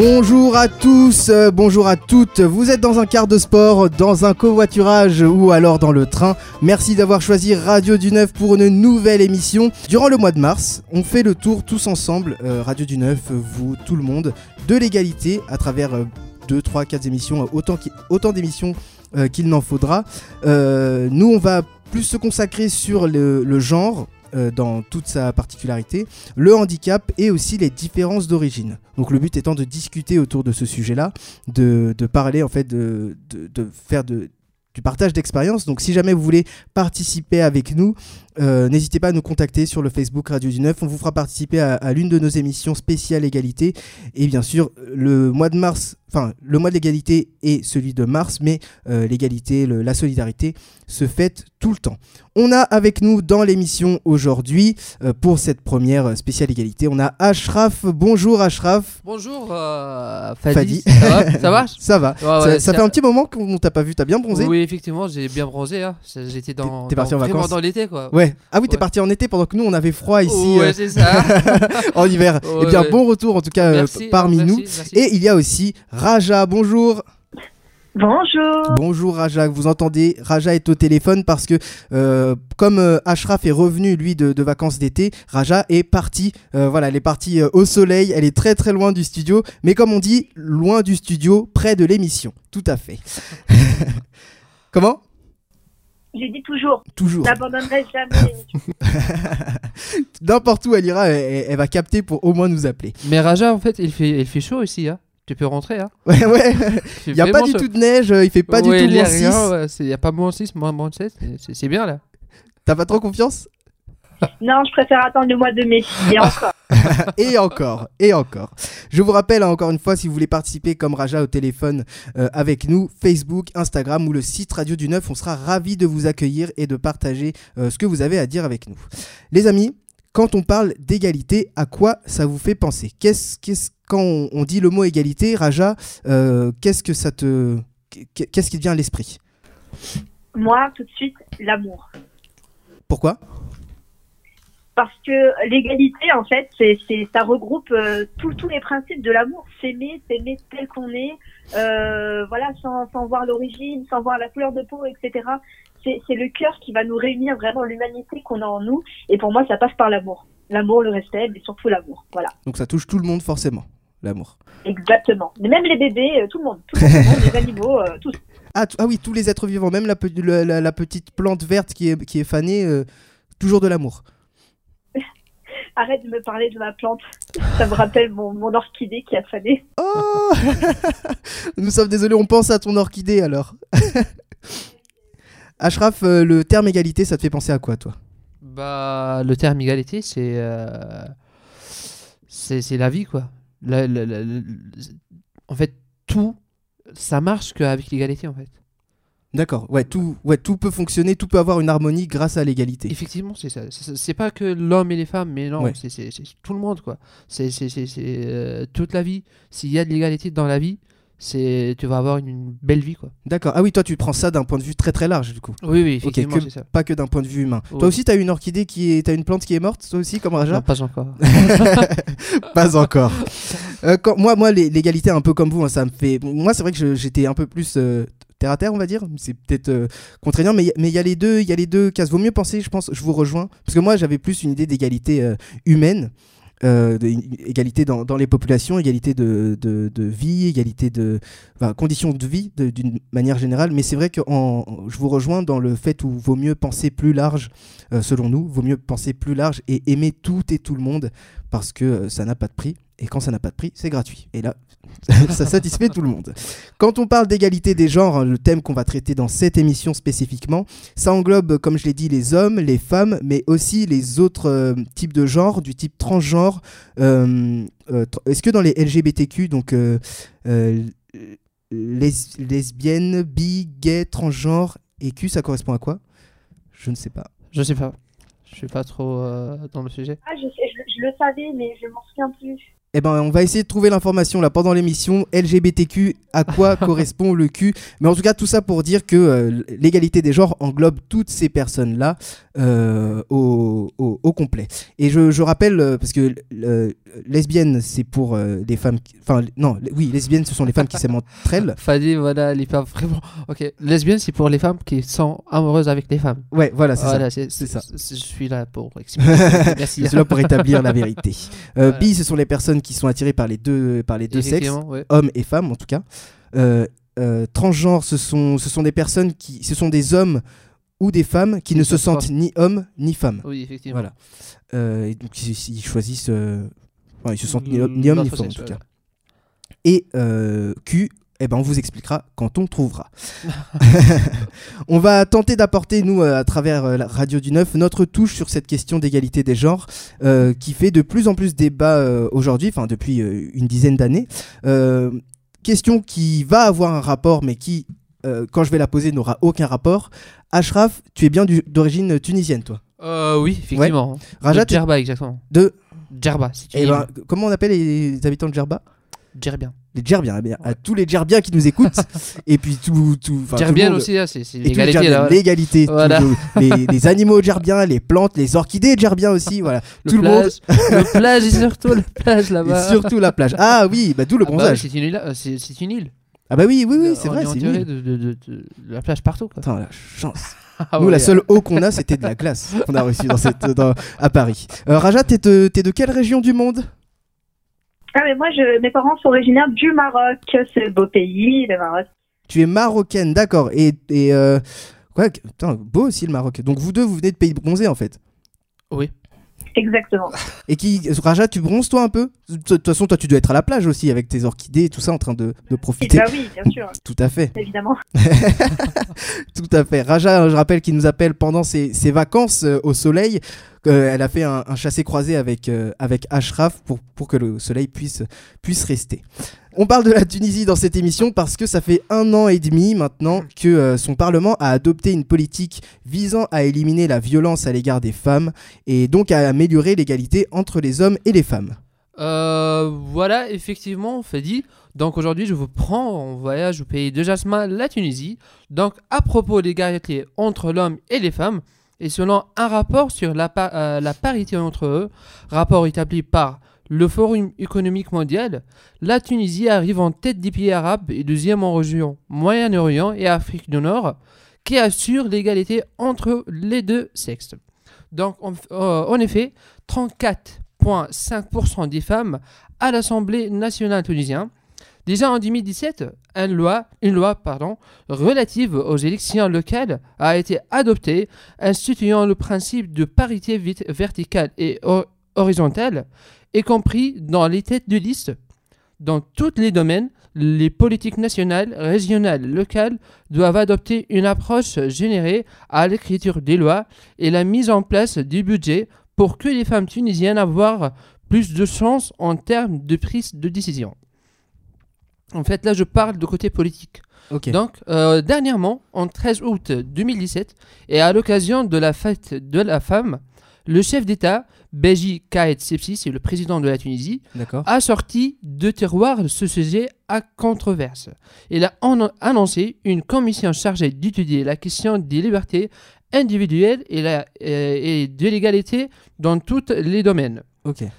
Bonjour à tous, euh, bonjour à toutes. Vous êtes dans un quart de sport, dans un covoiturage ou alors dans le train. Merci d'avoir choisi Radio du Neuf pour une nouvelle émission. Durant le mois de mars, on fait le tour tous ensemble, euh, Radio du Neuf, vous, tout le monde, de l'égalité à travers 2, 3, 4 émissions, autant, qui- autant d'émissions euh, qu'il n'en faudra. Euh, nous, on va plus se consacrer sur le genre. Euh, dans toute sa particularité, le handicap et aussi les différences d'origine. Donc le but étant de discuter autour de ce sujet-là, de, de parler en fait, de, de, faire de, du partage d'expérience. Donc si jamais vous voulez participer avec nous, euh, n'hésitez pas à nous contacter sur le Facebook Radio du Neuf. On vous fera participer à, l'une de nos émissions spéciales égalité. Et bien sûr, le mois de mars, enfin le mois de l'égalité est celui de mars, mais euh, l'égalité, la solidarité se fête tout le temps. On a avec nous dans l'émission aujourd'hui, euh, pour cette première spéciale égalité, on a Ashraf. Bonjour Ashraf. Bonjour, euh, Fadi. Fadi. Ça va? Ça va? Ça va Ouais, Ça, ouais, ça fait un petit moment qu'on t'a pas vu, t'as bien bronzé? Oui, effectivement, j'ai bien bronzé. Hein. J'étais dans, T'es- t'es parti dans- en vacances dans l'été, quoi. Ouais. Ah oui, t'es Ouais. parti en été pendant que nous on avait froid ici ouais, euh, c'est ça. en hiver. Ouais, Eh bien, bon retour en tout cas Merci, parmi merci, nous. merci. Et il y a aussi Raja. Bonjour. Bonjour. Bonjour Raja, vous entendez Raja est au téléphone parce que euh, comme euh, Ashraf est revenu lui de, de vacances d'été, Raja est partie, euh, voilà, elle est partie euh, au soleil, elle est très très loin du studio, mais comme on dit, loin du studio, près de l'émission, tout à fait. Comment? J'ai dit toujours, Toujours. n'abandonnerai jamais. N'importe où elle ira, elle va capter pour au moins nous appeler. Mais Raja, en fait, il fait, il fait chaud ici. Hein. Tu peux rentrer. Hein. Ouais, ouais, Il il n'y a pas du tout de neige, euh, il fait pas du tout Il moins 6. n'y a pas moins 6, moins, moins 7. c'est- C'est bien là. T'as pas trop confiance? Non, je préfère attendre le mois de mai. Et encore. et encore, et encore. Je vous rappelle hein, encore une fois, si vous voulez participer comme Raja au téléphone euh, avec nous, Facebook, Instagram ou le site Radio du Neuf, on sera ravis de vous accueillir et de partager euh, ce que vous avez à dire avec nous. Les amis, quand on parle d'égalité, à quoi ça vous fait penser? Qu'est-ce, qu'est-ce, Quand on, on dit le mot égalité, Raja, euh, qu'est-ce que ça te... Qu'est-ce qui te vient à l'esprit? Moi, tout de suite, l'amour. Pourquoi? Parce que l'égalité, en fait, c'est, ça regroupe euh, tous les principes de l'amour. S'aimer, s'aimer tel qu'on est, euh, voilà, sans, sans voir l'origine, sans voir la couleur de peau, etc. C'est, c'est le cœur qui va nous réunir vraiment l'humanité qu'on a en nous. Et pour moi, ça passe par l'amour. L'amour, le respect, mais surtout l'amour. Voilà. Donc ça touche tout le monde forcément, l'amour. Exactement. Mais même les bébés, euh, tout le monde. Tout le monde, les animaux, euh, tous. Ah, ah oui, tous les êtres vivants, même la, pe- le- la- la petite plante verte qui est, qui est fanée, euh, toujours de l'amour. Arrête de me parler de ma plante. Ça me rappelle mon, mon orchidée qui a fané. Oh Nous sommes désolés, on pense à ton orchidée alors. Ashraf, euh, le terme égalité, ça te fait penser à quoi toi? Bah, le terme égalité, c'est euh, c'est c'est la vie, quoi. La- la- la- la- en fait, tout, ça marche qu'avec l'égalité, en fait. D'accord, ouais tout, ouais, tout peut fonctionner, tout peut avoir une harmonie grâce à l'égalité. Effectivement, c'est ça. C'est pas que l'homme et les femmes, mais non, Ouais. c'est tout le monde, quoi. C'est, euh, toute la vie. S'il y a de l'égalité dans la vie, c'est tu vas avoir une, belle vie, quoi. D'accord, ah oui, toi tu prends ça d'un point de vue très très large du coup. Oui, oui, Ok, effectivement, que- c'est ça. pas que d'un point de vue humain. Ouais. Toi aussi, t'as une orchidée qui est, t'as une plante qui est morte, toi aussi, comme Raja Non, pas encore. Pas encore. Euh, quand- moi, moi, l'é- l'égalité, un peu comme vous, hein, ça me fait. Moi, c'est vrai que j'étais un peu plus euh, terre à terre, on va dire. C'est peut-être euh, contraignant, mais mais il y a les deux, il y a les deux cases. Vaut mieux penser, je pense. Je vous rejoins parce que moi, j'avais plus une idée d'égalité euh, humaine. Euh, égalité dans, les populations, égalité de, vie, égalité de conditions de vie d'une manière générale. Mais c'est vrai que je vous rejoins dans le fait où vaut mieux penser plus large, euh, selon nous, vaut mieux penser plus large et aimer tout et tout le monde parce que euh, ça n'a pas de prix. Et quand ça n'a pas de prix, c'est gratuit. Et là, ça satisfait tout le monde. Quand on parle d'égalité des genres, hein, le thème qu'on va traiter dans cette émission spécifiquement, ça englobe, comme je l'ai dit, les hommes, les femmes, mais aussi les autres euh, types de genres, du type transgenre. Euh, euh, Est-ce que dans les LGBTQ, donc euh, euh, les- lesbiennes, bi, gay, transgenre et Q, ça correspond à quoi? Je ne sais pas. Je sais pas. Je suis pas trop euh, dans le sujet. Ah, je, sais- je, je le savais, mais je m'en souviens plus. Eh ben, on va essayer de trouver l'information là pendant l'émission. LGBTQ à quoi correspond le cul. Mais en tout cas, tout ça pour dire que euh, l'égalité des genres englobe toutes ces personnes-là euh, au, au- au complet. Et je, je rappelle, euh, parce que lesbienne, c'est pour les femmes. Enfin, non, oui, lesbiennes, ce sont les femmes qui s'aiment entre elles. Fallait, voilà, les femmes vraiment. Ok, lesbienne, c'est pour les femmes qui sont amoureuses avec les femmes. Ouais, voilà, c'est ça. Voilà, c'est ça. Je suis là pour expliquer. Merci. C'est là pour établir la vérité. Bi, ce sont les personnes qui sont attirées par les deux, par les deux sexes, ouais. hommes et femmes en tout cas. Euh, euh, transgenres, ce sont, ce sont des personnes qui, ce sont des hommes ou des femmes qui ne se sentent ni hommes ni femmes. Oui, effectivement. Voilà. Euh, et donc ils, ils choisissent, euh, enfin, ils se sentent ni, ni hommes ni femmes en tout ouais, cas. Et Q, eh ben, on vous expliquera quand on trouvera. on va tenter d'apporter, nous, euh, à travers euh, la radio du Neuf, notre touche sur cette question d'égalité des genres euh, qui fait de plus en plus débat euh, aujourd'hui, enfin depuis euh, une dizaine d'années. Question qui va avoir un rapport, mais qui, quand je vais la poser, n'aura aucun rapport. Ashraf, tu es bien d'origine tunisienne, toi? Oui, effectivement. Rajat, de Djerba, exactement. de... Djerba, c'est Eh ben, comment on appelle les habitants de Djerba? Djerbian. Les Djerbiens, eh à tous les Djerbiens qui nous écoutent, et puis tout, tout, monde- aussi, hein, c'est c'est l'égalité là. l'égalité, Voilà. les, les animaux Djerbiens, les plantes, les orchidées Djerbiens aussi, voilà, Le tout le monde, le plage et surtout le plage là-bas. surtout la plage. Ah oui, bah d'où le Ah bah, bronzage. c'est une île. euh, C'est c'est une île. Ah bah oui, oui, oui, c'est On vrai, est c'est une île. de, de, de- de- la plage partout. Quoi. Attends, la chance. Ah Nous, ouais, la seule eau qu'on a, c'était de la glace qu'on a reçue dans cette, dans- à Paris. Euh, Raja, t'es de, t'es de quelle région du monde? Ah, mais moi, je, mes parents sont originaires du Maroc. C'est le beau pays, le Maroc. Tu es marocaine, d'accord. Et, et euh, putain, beau aussi le Maroc. Donc vous deux, vous venez de pays bronzés en fait. Oui. Exactement. Et qui, Raja, tu bronzes toi un peu? De toute façon, toi, tu dois être à la plage aussi avec tes orchidées et tout ça en train de, de Et profiter. bah oui, bien sûr, Tout à fait, évidemment. tout à fait. Raja, je rappelle qu'il nous appelle pendant ses, ses vacances euh, au soleil. Euh, elle a fait un, un chassé-croisé avec, euh, avec Ashraf pour, pour que le soleil puisse, puisse rester. On parle de la Tunisie dans cette émission parce que ça fait un an et demi maintenant que euh, son Parlement a adopté une politique visant à éliminer la violence à l'égard des femmes et donc à améliorer l'égalité entre les hommes et les femmes. Euh, voilà, effectivement, fait dit. Donc aujourd'hui, je vous prends en voyage au pays de Jasmin, la Tunisie. Donc à propos de l'égalité entre l'homme et les femmes, et selon un rapport sur la, pa- euh, la parité entre eux, rapport établi par le Forum économique mondial, la Tunisie arrive en tête des pays arabes et deuxième en région Moyen-Orient et Afrique du Nord, qui assure l'égalité entre les deux sexes. Donc en, euh, effet, 34,5% des femmes à l'Assemblée nationale tunisienne. Déjà en 2017, une loi, relative aux élections locales a été adoptée, instituant le principe de parité verticale et hor- horizontale, y compris dans les têtes de liste. Dans tous les domaines, les politiques nationales, régionales, locales doivent adopter une approche générée à l'écriture des lois et la mise en place du budget pour que les femmes tunisiennes aient plus de chance en termes de prise de décision. En fait, là, je parle de côté politique. Donc, euh, dernièrement, en 13 août 2017, et à l'occasion de la fête de la femme, le chef d'État, Beji Kaed Sepsi, c'est le président de la Tunisie, a sorti de tiroir ce sujet à controverse. Il a annoncé une commission chargée d'étudier la question des libertés individuelles et, la- euh, et de l'égalité dans tous les domaines.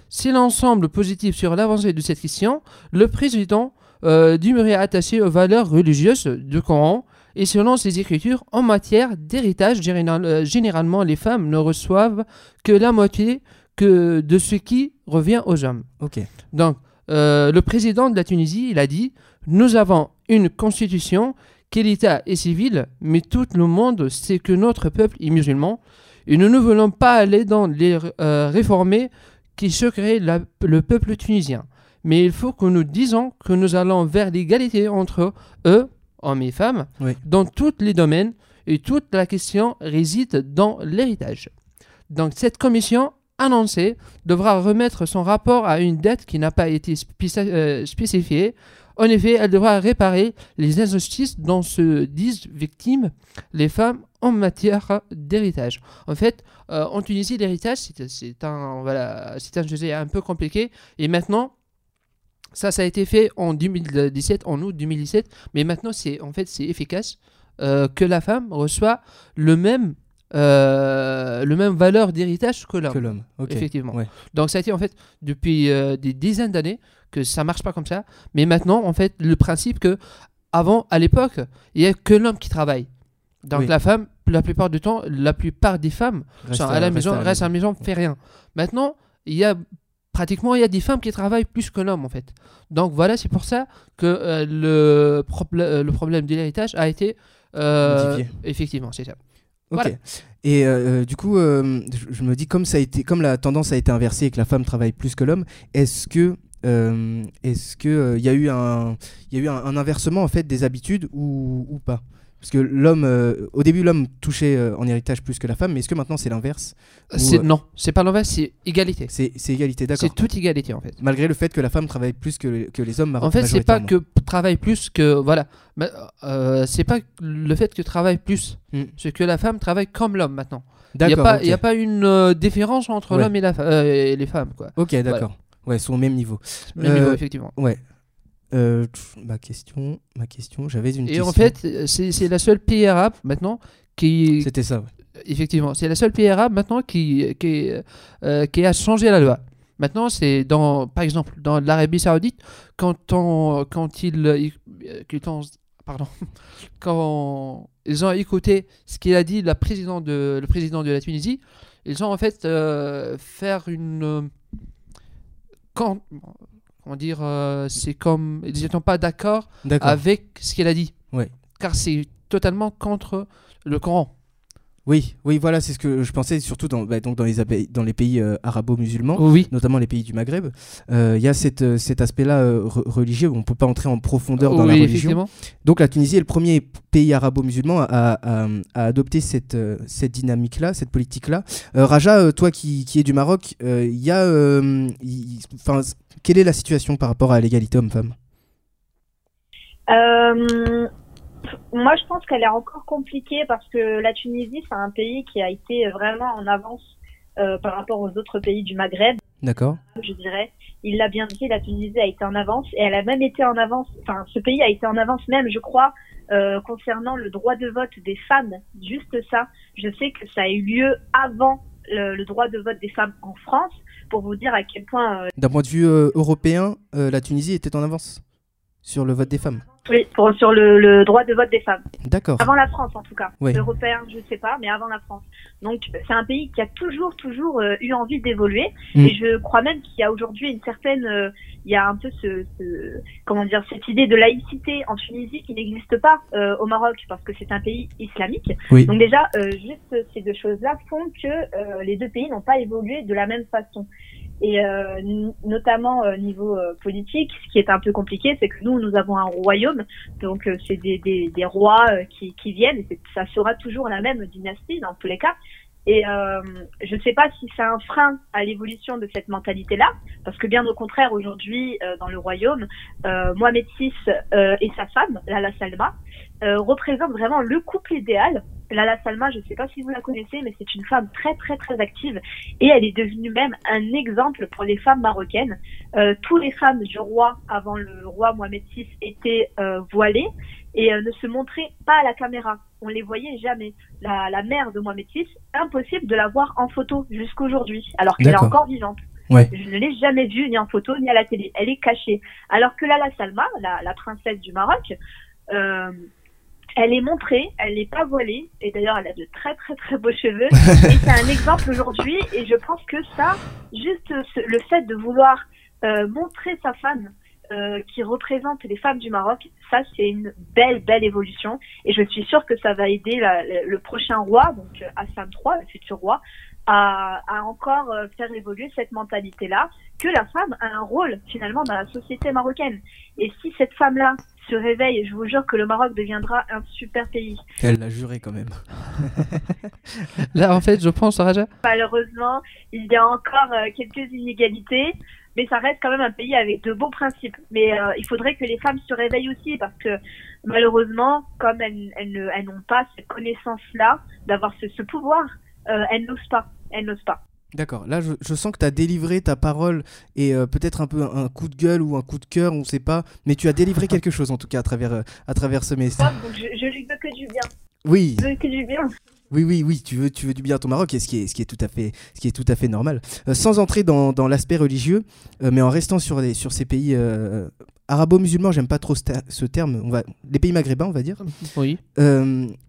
C'est l'ensemble positif sur l'avancée de cette question. Le président euh, attaché aux valeurs religieuses du Coran et selon ses écritures en matière d'héritage, euh, généralement les femmes ne reçoivent que la moitié que de ce qui revient aux hommes. Ok. Donc, euh, le président de la Tunisie, il a dit Nous avons une constitution, que l'État est civil, mais tout le monde sait que notre peuple est musulman, et nous ne voulons pas aller dans les euh, réformés qui choqueraient la- le peuple tunisien. Mais il faut que nous disons que nous allons vers l'égalité entre eux, hommes et femmes, Oui. dans tous les domaines, et toute la question réside dans l'héritage. Donc, cette commission annoncée devra remettre son rapport à une date qui n'a pas été euh, spécifiée. En effet, elle devra réparer les injustices dont se disent victimes les femmes en matière d'héritage. En fait, euh, en Tunisie, l'héritage, c'est un, voilà, c'est un sujet un peu compliqué. Et maintenant, Ça, ça a été fait en 2017, en août 2017, mais maintenant, c'est en fait, c'est efficace euh, que la femme reçoit le même, euh, le même valeur d'héritage que l'homme. Que l'homme. Ok. Effectivement. Ouais. Donc ça a été en fait depuis euh, des dizaines d'années que ça marche pas comme ça. Mais maintenant, en fait, le principe que avant, à l'époque, il y a que l'homme qui travaille. Donc Oui. la femme, la plupart du temps, la plupart des femmes Reste sont à la maison, reste à la maison, fait rien. Maintenant, il y a pratiquement il y a des femmes qui travaillent plus que l'homme en fait. Donc voilà, c'est pour ça que euh, le, problè- euh, le problème de l'héritage a été euh, effectivement, c'est ça. Ok. Voilà. Et euh, du coup, euh, je, me dis comme ça a été, comme la tendance a été inversée et que la femme travaille plus que l'homme, est-ce que est-ce que il y a eu un il y a eu un, un inversement en fait des habitudes ou, ou pas? Parce que l'homme, euh, au début, l'homme touchait euh, en héritage plus que la femme, mais est-ce que maintenant c'est l'inverse? Ou, euh, non, c'est pas l'envers, c'est égalité. C'est c'est égalité, d'accord. C'est toute égalité en fait. Malgré le fait que la femme travaille plus que, que les hommes, En fait, c'est pas majoritairement. que p- travaille plus que voilà, Mais, euh, c'est pas le fait que travaille plus, Hmm. c'est que la femme travaille comme l'homme maintenant. Il n'y a D'accord. pas, ok. il y a pas une euh, différence entre Ouais. l'homme et, la fa- euh, et les femmes quoi. Ok, d'accord. Ouais, sont au même niveau. Même niveau, Euh, effectivement. Ouais. Euh, ma question, ma question, j'avais une Et question. en fait, euh, c'est la seule pays arabe maintenant qui, c'était ça. ouais. effectivement, c'est la seule pays arabe maintenant qui, qui, euh, qui a changé la loi. Maintenant, c'est dans, par exemple, dans l'Arabie Saoudite, quand on, quand ils, quand on- pardon, quand ils ont écouté ce qu'il a dit la président de, le président de la Tunisie, ils ont en fait euh, faire une, euh, quand, comment dire, euh, c'est comme, ils n'étaient pas d'accord avec ce qu'il a dit. Ouais. Car c'est totalement contre le Coran. Oui, oui, voilà, c'est ce que je pensais, surtout dans, bah, donc dans les, abé- dans les pays euh, arabo-musulmans, Oui. notamment les pays du Maghreb. Euh, Il y a cette, euh, cet aspect-là euh, re- religieux où on ne peut pas entrer en profondeur dans oui, la religion. effectivement. Donc la Tunisie est le premier pays arabo-musulman à, à- à- à adopter cette, cette dynamique-là, cette politique-là. Euh, Raja, toi qui, qui es du Maroc, euh, il y a, euh, quelle est la situation par rapport à l'égalité homme-femme? Euh, moi, je pense qu'elle est encore compliquée parce que la Tunisie, c'est un pays qui a été vraiment en avance euh, par rapport aux autres pays du Maghreb, D'accord je dirais. Il l'a bien dit, la Tunisie a été en avance et elle a même été en avance, enfin, ce pays a été en avance même, je crois, euh, concernant le droit de vote des femmes. Juste ça, je sais que ça a eu lieu avant le, le droit de vote des femmes en France, pour vous dire à quel point euh, D'un point de vue euh, européen, euh, la Tunisie était en avance sur le vote des femmes. oui, pour, sur le, le droit de vote des femmes. D'accord. Avant la France, en tout cas. Oui. Européen, je sais pas, mais avant la France. Donc, c'est un pays qui a toujours, toujours euh, eu envie d'évoluer. Mm. Et je crois même qu'il y a aujourd'hui une certaine, euh, il y a un peu ce, ce- comment dire, cette idée de laïcité en Tunisie qui n'existe pas euh, au Maroc parce que c'est un pays islamique. Oui. Donc déjà, juste ces deux choses-là font que les deux pays n'ont pas évolué de la même façon. Et euh, notamment au niveau euh, politique, ce qui est un peu compliqué, c'est que nous, nous avons un royaume, donc euh, c'est des, des, des rois euh, qui, qui viennent, et ça sera toujours la même dynastie dans tous les cas. Et euh, je ne sais pas si c'est un frein à l'évolution de cette mentalité-là, parce que bien au contraire, aujourd'hui, euh, dans le royaume, euh, Mohamed VI euh, et sa femme, Lala Salma, euh, représentent vraiment le couple idéal. Lala Salma, je ne sais pas si vous la connaissez, mais c'est une femme très très très active et elle est devenue même un exemple pour les femmes marocaines. Euh, toutes les femmes du roi avant le roi Mohamed VI étaient voilées et euh, ne se montraient pas à la caméra. On les voyait jamais. La, la mère de Mohamed VI, impossible de la voir en photo jusqu'aujourd'hui, alors qu'elle est encore vivante. Ouais. Je ne l'ai jamais vue ni en photo ni à la télé. Elle est cachée. Alors que Lala Salma, la, la princesse du Maroc, euh, elle est montrée, elle n'est pas voilée, et d'ailleurs elle a de très très très beaux cheveux. et c'est un exemple aujourd'hui, et je pense que ça, juste ce- le fait de vouloir euh, montrer sa femme euh, qui représente les femmes du Maroc, ça c'est une belle belle évolution, et je suis sûre que ça va aider la- le, le prochain roi, donc euh, Hassan III, le futur roi, à, à encore euh, faire évoluer cette mentalité-là, que la femme a un rôle finalement dans la société marocaine. Et si cette femme-là se réveille, je vous jure que le Maroc deviendra un super pays. Elle l'a juré quand même. Là, en fait, je pense, Raja, Malheureusement, il y a encore quelques inégalités, mais ça reste quand même un pays avec de beaux principes. Mais euh, il faudrait que les femmes se réveillent aussi, parce que malheureusement, comme elles, elles ne- elles n'ont pas cette connaissance-là, d'avoir ce, ce pouvoir, euh, elles n'osent pas. Elles n'osent pas. D'accord, là je, je sens que tu as délivré ta parole et euh, peut-être un peu un, un coup de gueule ou un coup de cœur, on sait pas, mais tu as délivré quelque chose en tout cas à travers, euh, à travers ce message. Donc je, je lui veux que du bien. Oui, Je veux que du bien. Oui, oui, oui, tu veux, tu veux du bien à ton Maroc, et ce qui est, ce qui est tout à fait, ce qui est tout à fait normal. Euh, sans entrer dans, dans l'aspect religieux, euh, mais en restant sur, les, sur ces pays euh, arabo-musulmans, j'aime pas trop ce, ter- ce terme, on va, les pays maghrébins, on va dire. Oui.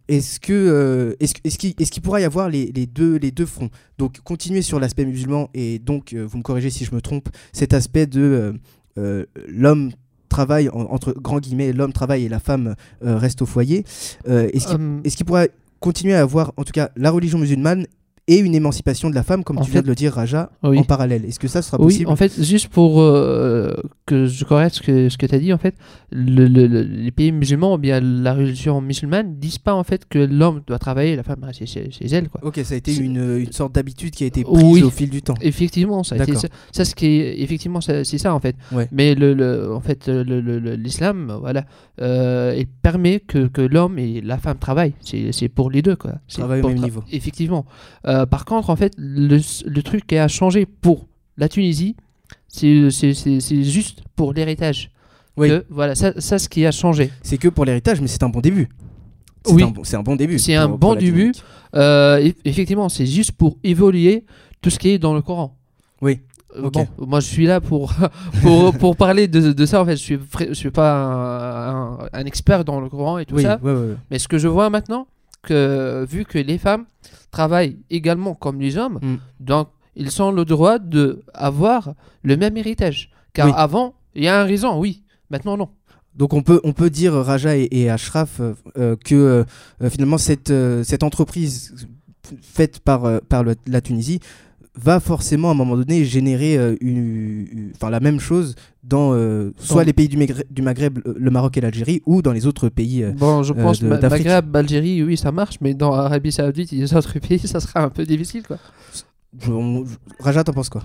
Est-ce que est-ce que- est-ce qu'il qu'il pourra y avoir les, les deux les deux fronts? Donc continuer sur l'aspect musulman et donc vous me corrigez si je me trompe cet aspect de l'homme travaille en- entre grands guillemets l'homme travaille et la femme reste au foyer est-ce qu'il Euh, est-ce qu'il pourra continuer à avoir en tout cas la religion musulmane et une émancipation de la femme comme En tu viens fait- de le dire Raja Oui. en parallèle est-ce que ça sera Oui, possible en fait, juste pour euh, que je correcte ce que, ce que tu as dit, en fait, le- le- le- les pays musulmans, ou bien la religion musulmane, disent pas en fait que l'homme doit travailler la femme reste chez, chez elle. Quoi. ok ça a été une, une sorte d'habitude qui a été prise Oui. au fil du temps Effectivement, ça, c'est ça, ça, ce qui est, effectivement, c'est ça en fait. Ouais. Mais le, en fait, l'islam, voilà, euh, il permet que, que l'homme et la femme travaillent. C'est, c'est pour les deux, quoi. Travaillent au même niveau. Effectivement. Euh, par contre, en fait, le, le truc qui a changé pour la Tunisie, c'est, juste pour l'héritage. Oui. Que, voilà, ça, ça, ce qui a changé. c'est que pour l'héritage mais c'est un bon début Oui. bon- c'est un bon début C'est un bon début. Euh, eff- effectivement, c'est juste pour évoluer tout ce qui est dans le Coran. Oui. Euh. Bon, moi je suis là pour, pour, pour parler de, de ça en fait. Je suis, je suis pas un, un- un expert dans le Coran et tout oui, ça. ouais, ouais, ouais. Mais ce que je vois maintenant, que vu que les femmes travaillent également comme les hommes, Mm. donc ils ont le droit de avoir le même héritage. Car Oui. avant, il y a un raison, oui. Maintenant, non. Donc on peut, on peut dire, Raja et, et Ashraf, euh, euh, que euh, finalement cette, euh, cette entreprise faite par, par le- la Tunisie va forcément à un moment donné générer euh, une, une- enfin, la même chose dans euh, soit Dans- les pays du, Maghreb, du Maghreb, le- Maroc et l'Algérie, ou dans les autres pays. euh, Bon, je euh, pense Ma-. Maghreb, Algérie, oui, ça marche, mais dans Arabie Saoudite et les autres pays, ça sera un peu difficile, quoi. je- on- je- Raja, t'en penses quoi?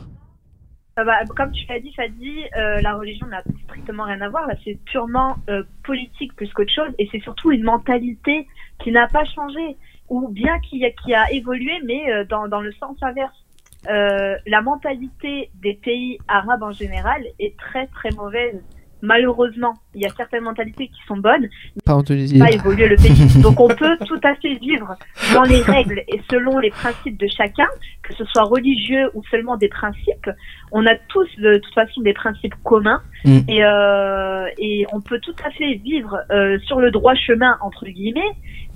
Ah bah, comme tu l'as dit, Fadi, euh, la religion n'a strictement rien à voir. Là, c'est purement euh, politique plus qu'autre chose, et c'est surtout une mentalité qui n'a pas changé, ou bien qui a, qui a évolué, mais euh, dans, dans le sens inverse. Euh, la mentalité des pays arabes en général est très très mauvaise. Malheureusement, il y a certaines mentalités qui sont bonnes, Tunisie. pas évoluer le pays. Donc on peut tout à fait vivre dans les règles et selon les principes de chacun, que ce soit religieux ou seulement des principes. On a tous de toute façon des principes communs Mm. et, euh, et on peut tout à fait vivre euh, sur le droit chemin entre guillemets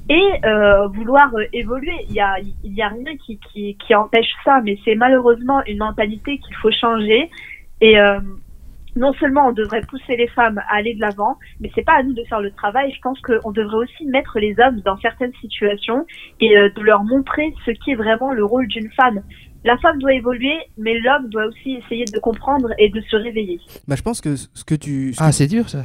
et euh, vouloir euh, évoluer. Il y a, il y a rien qui, qui, empêche ça, mais c'est malheureusement une mentalité qu'il faut changer et euh, non seulement on devrait pousser les femmes à aller de l'avant, mais c'est pas à nous de faire le travail. Je pense qu'on devrait aussi mettre les hommes dans certaines situations et de leur montrer ce qui est vraiment le rôle d'une femme. La femme doit évoluer, mais l'homme doit aussi essayer de comprendre et de se réveiller. bah, Je pense que ce que tu, ce Ah, c'est dur, ça.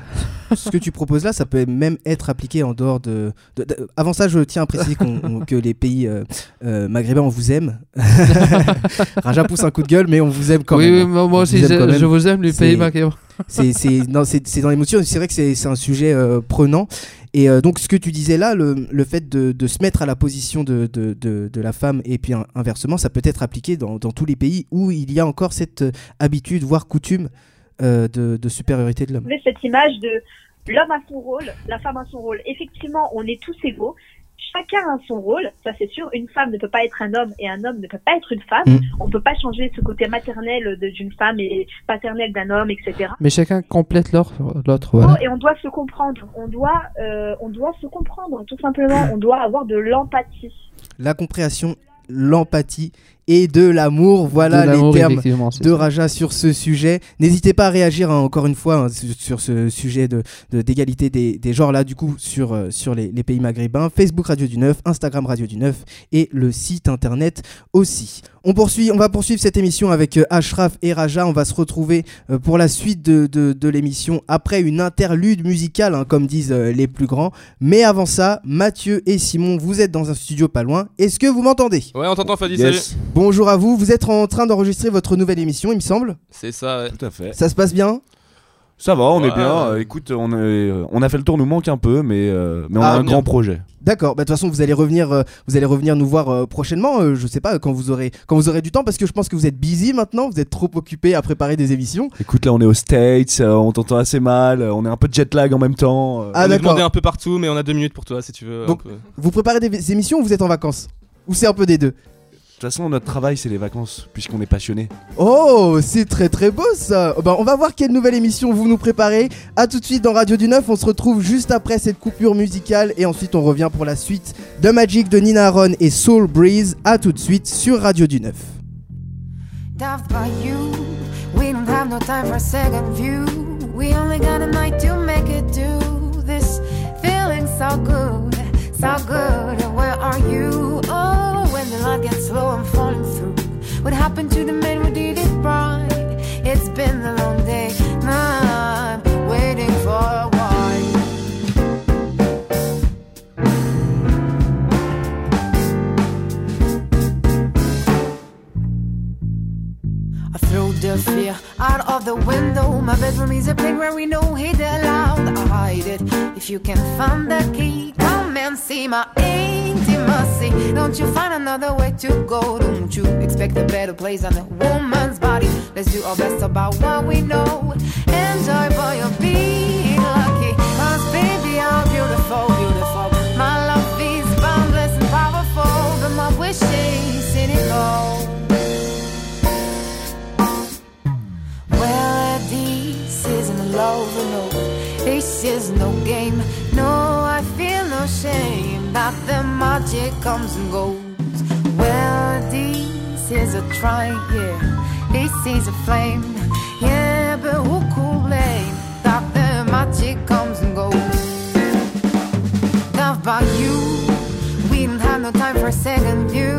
ce que tu proposes là, ça peut même être appliqué en dehors de. de- de- avant ça, je tiens à préciser on- que les pays euh, euh, maghrébins, on vous aime. Raja pousse un coup de gueule, mais on vous aime quand oui, même. oui, hein. moi, On moi vous aussi, je, vous aime, les pays maghrébins. C'est dans l'émotion. C'est vrai que c'est un sujet euh, prenant. Et euh, donc, ce que tu disais là, le, le fait de, de se mettre à la position de, de, de- la femme et puis in- inversement, ça peut être appliqué dans, dans tous les pays où il y a encore cette euh, habitude, voire coutume de, supériorité de l'homme. Cette image de l'homme a son rôle, la femme a son rôle. Effectivement, on est tous égaux. Chacun a son rôle, ça c'est sûr. Une femme ne peut pas être un homme et un homme ne peut pas être une femme. Mm. On peut pas changer ce côté maternel d'une femme et paternel d'un homme, etc. Mais chacun complète l'autre, l'autre, voilà. Et on doit se comprendre. On doit, euh, on doit se comprendre, tout simplement. On doit avoir de l'empathie. La compréhension, l'empathie et de l'amour. Voilà De les termes de ça. Raja sur ce sujet. N'hésitez pas à réagir hein, encore une fois hein, sur, ce sujet de de- d'égalité des, des genres là du coup sur, euh, sur les, les pays maghrébins. Facebook Radio du 9, Instagram Radio du 9 et le site internet aussi. On poursuit, on va poursuivre cette émission avec euh, Ashraf et Raja. On va se retrouver euh, pour la suite de, de- de l'émission après une interlude musicale hein, comme disent les plus grands. Mais avant ça, Mathieu et Simon, vous êtes dans un studio pas loin. Est-ce que vous m'entendez? Ouais, on t'entend, Fadi, Yes, salut. Bonjour à vous, vous êtes en train d'enregistrer votre nouvelle émission, il me semble. C'est ça, ouais. tout à fait. Ça se passe bien? Ça va, on est bien. Euh, écoute, on, est- on a fait le tour, nous manque un peu, mais, euh, mais on Ah, a un bien. grand projet. D'accord, bah, de toute façon vous allez revenir, euh, vous allez revenir nous voir euh, prochainement, euh, je sais pas quand vous aurez quand vous aurez du temps parce que je pense que vous êtes busy maintenant, vous êtes trop occupé à préparer des émissions. Écoute, là, on est aux States, euh, on t'entend assez mal, euh, on est un peu de jet lag en même temps. euh. Ah on est d'accord. demandé un peu partout, mais on a deux minutes pour toi si tu veux. Donc- Vous préparez des, des émissions ou vous êtes en vacances? Ou c'est un peu des deux? De toute façon, notre travail, c'est les vacances, puisqu'on est passionné. Oh, c'est très très beau ça. Bah, on va voir quelle nouvelle émission vous nous préparez. A tout de suite dans Radio du Neuf. On se retrouve juste après cette coupure musicale et ensuite on revient pour la suite de Magic de Nina Aaron et Soul Breeze. A tout de suite sur Radio du Neuf. Daft by you. We don't have no time for a second view. We only got a night to make it do this. Feeling so good, so good. And where are you? Oh, when the light gets slow, I'm falling through. What happened to the man who did it right? It's been a long day. I'm waiting for a while. I threw the fear out of the window. My bedroom is a place where we know it allowed. I hide it. If you can find the key, come and see my intimacy. Don't you find another way to go? Don't you expect a better place on a woman's body? Let's do our best about what we know. Enjoy, boy, you're being lucky. Cause baby, I'm beautiful, beautiful. Is no game. No, I feel no shame that the magic comes and goes. Well, this is a try, yeah. This is a flame, yeah. But who could blame that the magic comes and goes? Love by you. We don't have no time for second view.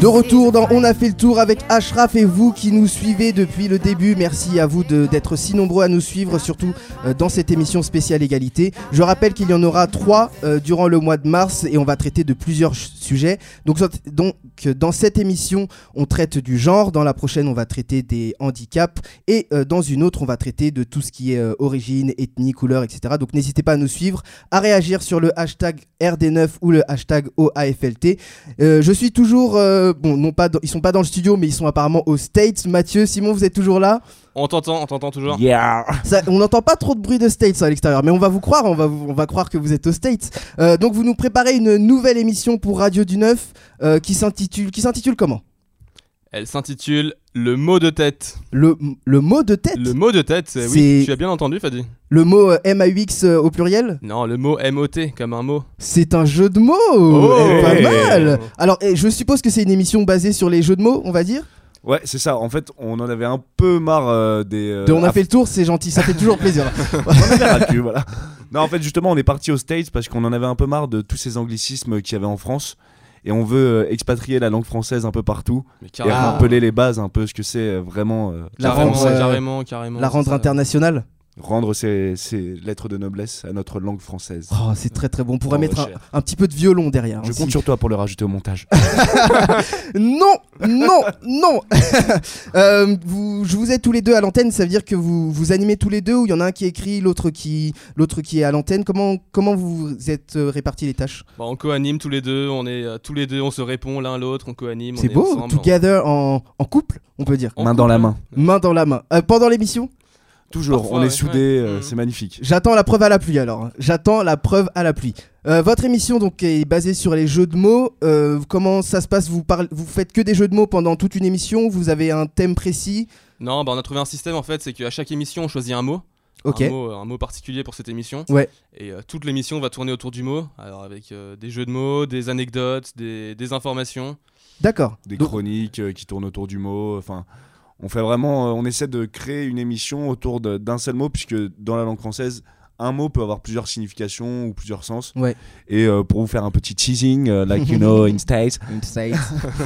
De retour dans. On a fait le tour avec Ashraf et vous qui nous suivez depuis le début. Merci à vous d'être si nombreux à nous suivre, surtout euh, dans cette émission spéciale égalité. Je rappelle qu'il y en aura trois euh, durant le mois de mars et on va traiter de plusieurs sujets. Donc, donc dans cette émission, on traite du genre. Dans la prochaine, on va traiter des handicaps et euh, dans une autre, on va traiter de tout ce qui est euh, origine, ethnie, couleur, etc. Donc n'hésitez pas à nous suivre, à réagir sur le hashtag RD9 ou le hashtag OAFLT. Euh, je suis toujours, euh, bon, non pas, ils sont pas dans le studio, mais ils sont apparemment aux States. Mathieu, Simon, vous êtes toujours là? On t'entend, on t'entend toujours. Yeah Ça, On n'entend pas trop de bruit de States à l'extérieur, mais on va vous croire, on va, vous- on va croire que vous êtes aux States. Euh, donc vous nous préparez une nouvelle émission pour Radio du Neuf euh, qui s'intitule, qui s'intitule comment? Elle s'intitule Le mot de tête. le, le mot de tête? Le mot de tête, c'est- C'est- oui, tu as bien entendu, Fadi. Le mot euh, MAUX euh, au pluriel? Non, le mot MOT, comme un mot. C'est un jeu de mots Oh Eh, Pas Hey. mal Alors, eh, je suppose que c'est une émission basée sur les jeux de mots, on va dire? Ouais, c'est ça. En fait, on en avait un peu marre euh, des. euh, De- on a fait le tour, c'est gentil, ça fait toujours plaisir. ras le cul, voilà. Non, en fait, justement, on est parti aux States parce qu'on en avait un peu marre de tous ces anglicismes qu'il y avait en France. Et on veut euh, expatrier la langue française un peu partout Mais et carrément, rappeler les bases un peu ce que c'est euh, vraiment euh, La carrément, rendre, euh, carrément, carrément. La rendre ça. internationale. Rendre ces, ces lettres de noblesse à notre langue française. Oh, c'est très très bon. On pourrait Oh, mettre un, petit peu de violon derrière. Je aussi. compte sur toi pour le rajouter au montage. Non, non, non. Euh, vous, je vous ai tous les deux à l'antenne. Ça veut dire que vous vous animez tous les deux ou il y en a un qui écrit, l'autre qui, l'autre qui est à l'antenne? Comment comment vous êtes euh, répartis les tâches? Bah, on co-anime tous les deux, on est euh, tous les deux, on se répond l'un l'autre, on co-anime. C'est est beau. ensemble, Together en, en couple, on peut dire. en- Main dans la couple, main. hein. Main dans la main. Euh, pendant l'émission, Toujours, Parfois, on est ouais, soudés, ouais. euh, Mhm. c'est magnifique. j'attends la preuve à la pluie alors. J'attends la preuve à la pluie. Euh, votre émission donc est basée sur les jeux de mots. Euh, comment ça se passe? Vous, parlez, vous faites que des jeux de mots pendant toute une émission? Vous avez un thème précis? Non, bah, on a trouvé un système en fait, c'est qu'à chaque émission on choisit un mot. Un mot, un mot particulier pour cette émission. Ouais. Et euh, toute l'émission va tourner autour du mot, alors avec euh, des jeux de mots, des anecdotes, des, des informations. D'accord. Des Donc- chroniques euh, qui tournent autour du mot. Enfin, on fait vraiment, euh, on essaie de créer une émission autour d'un seul mot, puisque dans la langue française, un mot peut avoir plusieurs significations ou plusieurs sens. Ouais. Et euh, pour vous faire un petit teasing, euh, like you know in States, Insight.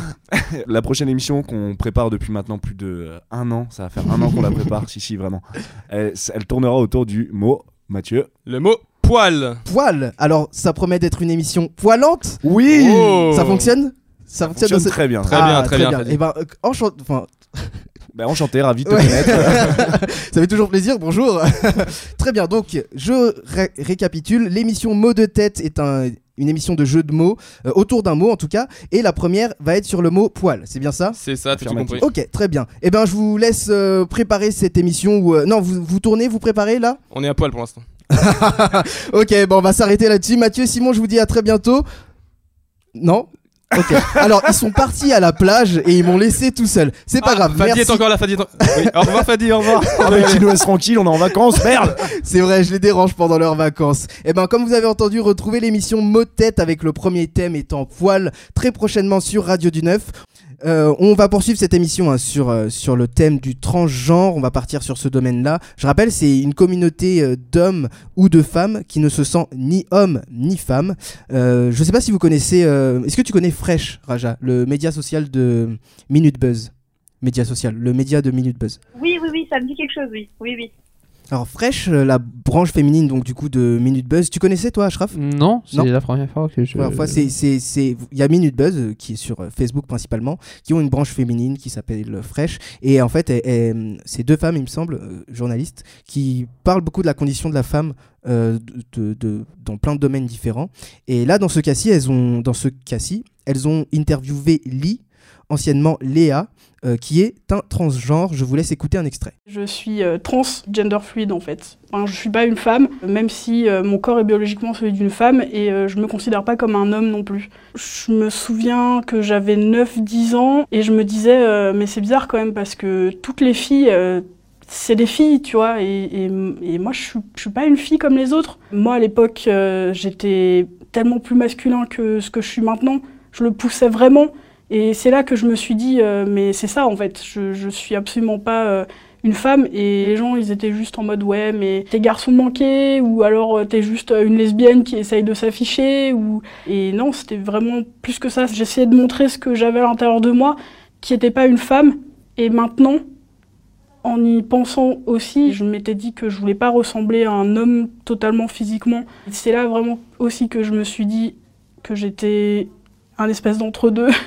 la prochaine émission qu'on prépare depuis maintenant plus de euh, un an, ça va faire un an qu'on la prépare, si si vraiment, elle, elle tournera autour du mot Mathieu. Le mot poil. Poil. Alors, ça promet d'être une émission poilante? Oui Oh. Ça fonctionne? Ça Ça fonctionne, fonctionne dans ce- Très très bien. bien, très bien. Et ben, euh, enchant- enfin, Bah, enchanté, ravi de te Ouais. connaître. ça fait toujours plaisir. Bonjour. très bien. Donc, je ré- récapitule. L'émission Mots de tête est un- une émission de jeu de mots euh, autour d'un mot en tout cas. Et la première va être sur le mot poil. C'est bien ça? C'est ça, tu as compris. Ok, très bien. Et ben, je vous laisse euh, préparer cette émission. Où, euh, non, vous, vous tournez, vous préparez là? On est à poil pour l'instant. Ok, bon, on va s'arrêter là-dessus. Mathieu, Simon, je vous dis à très bientôt. Non? Ok. Alors, ils sont partis à la plage et ils m'ont laissé tout seul. C'est pas Ah, grave. Fadi Merci. est encore là, Fadi est en- Oui, Au revoir Fadi, au revoir. Ah, mais qui nous laisse tranquille, on est en vacances, merde C'est vrai, je les dérange pendant leurs vacances. Et ben, comme vous avez entendu, retrouvez l'émission Mot de tête avec le premier thème étant poil très prochainement sur Radio du Neuf. Euh, on va poursuivre cette émission hein, sur, euh, sur le thème du transgenre. On va partir sur ce domaine-là. Je rappelle, c'est une communauté euh, d'hommes ou de femmes qui ne se sent ni homme ni femme. Je sais pas si vous connaissez. Est-ce que tu connais Fresh, Raja, le média social de Minute Buzz? Média social, le média de Minute Buzz. Oui, oui, oui, ça me dit quelque chose, oui. Oui, oui. Alors Fresh, euh, la branche féminine donc du coup de Minute Buzz, tu connaissais toi Ashraf? Non, c'est la première fois que je. Première fois, c'est c'est c'est il y a Minute Buzz euh, qui est sur euh, Facebook principalement, qui ont une branche féminine qui s'appelle Fresh et en fait, elles- elles- c'est deux femmes, il me semble, journalistes, qui parlent beaucoup de la condition de la femme euh, de, de- dans plein de domaines différents. Et là, dans ce cas-ci, elles ont dans ce cas-ci, elles ont interviewé Lee, anciennement Léa, euh, qui est un transgenre. Je vous laisse écouter un extrait. Je suis euh, trans, gender fluide en fait. Je suis pas une femme, même si euh, mon corps est biologiquement celui d'une femme et je me considère pas comme un homme non plus. Je me souviens que j'avais 9-10 ans et je me disais, mais c'est bizarre quand même parce que toutes les filles, c'est des filles, tu vois, et, moi je suis, suis pas une fille comme les autres. Moi à l'époque, j'étais tellement plus masculin que ce que je suis maintenant. Je le poussais vraiment. Et c'est là que je me suis dit, euh, mais c'est ça en fait, je, je suis absolument pas euh, une femme. Et les gens, ils étaient juste en mode, ouais, mais t'es garçon manqué, ou alors euh, t'es juste euh, une lesbienne qui essaye de s'afficher. Ou... Et non, c'était vraiment plus que ça. J'essayais de montrer ce que j'avais à l'intérieur de moi, qui n'était pas une femme. Et maintenant, en y pensant aussi, je m'étais dit que je voulais pas ressembler à un homme totalement physiquement. C'est là vraiment aussi que je me suis dit que j'étais un espèce d'entre-deux.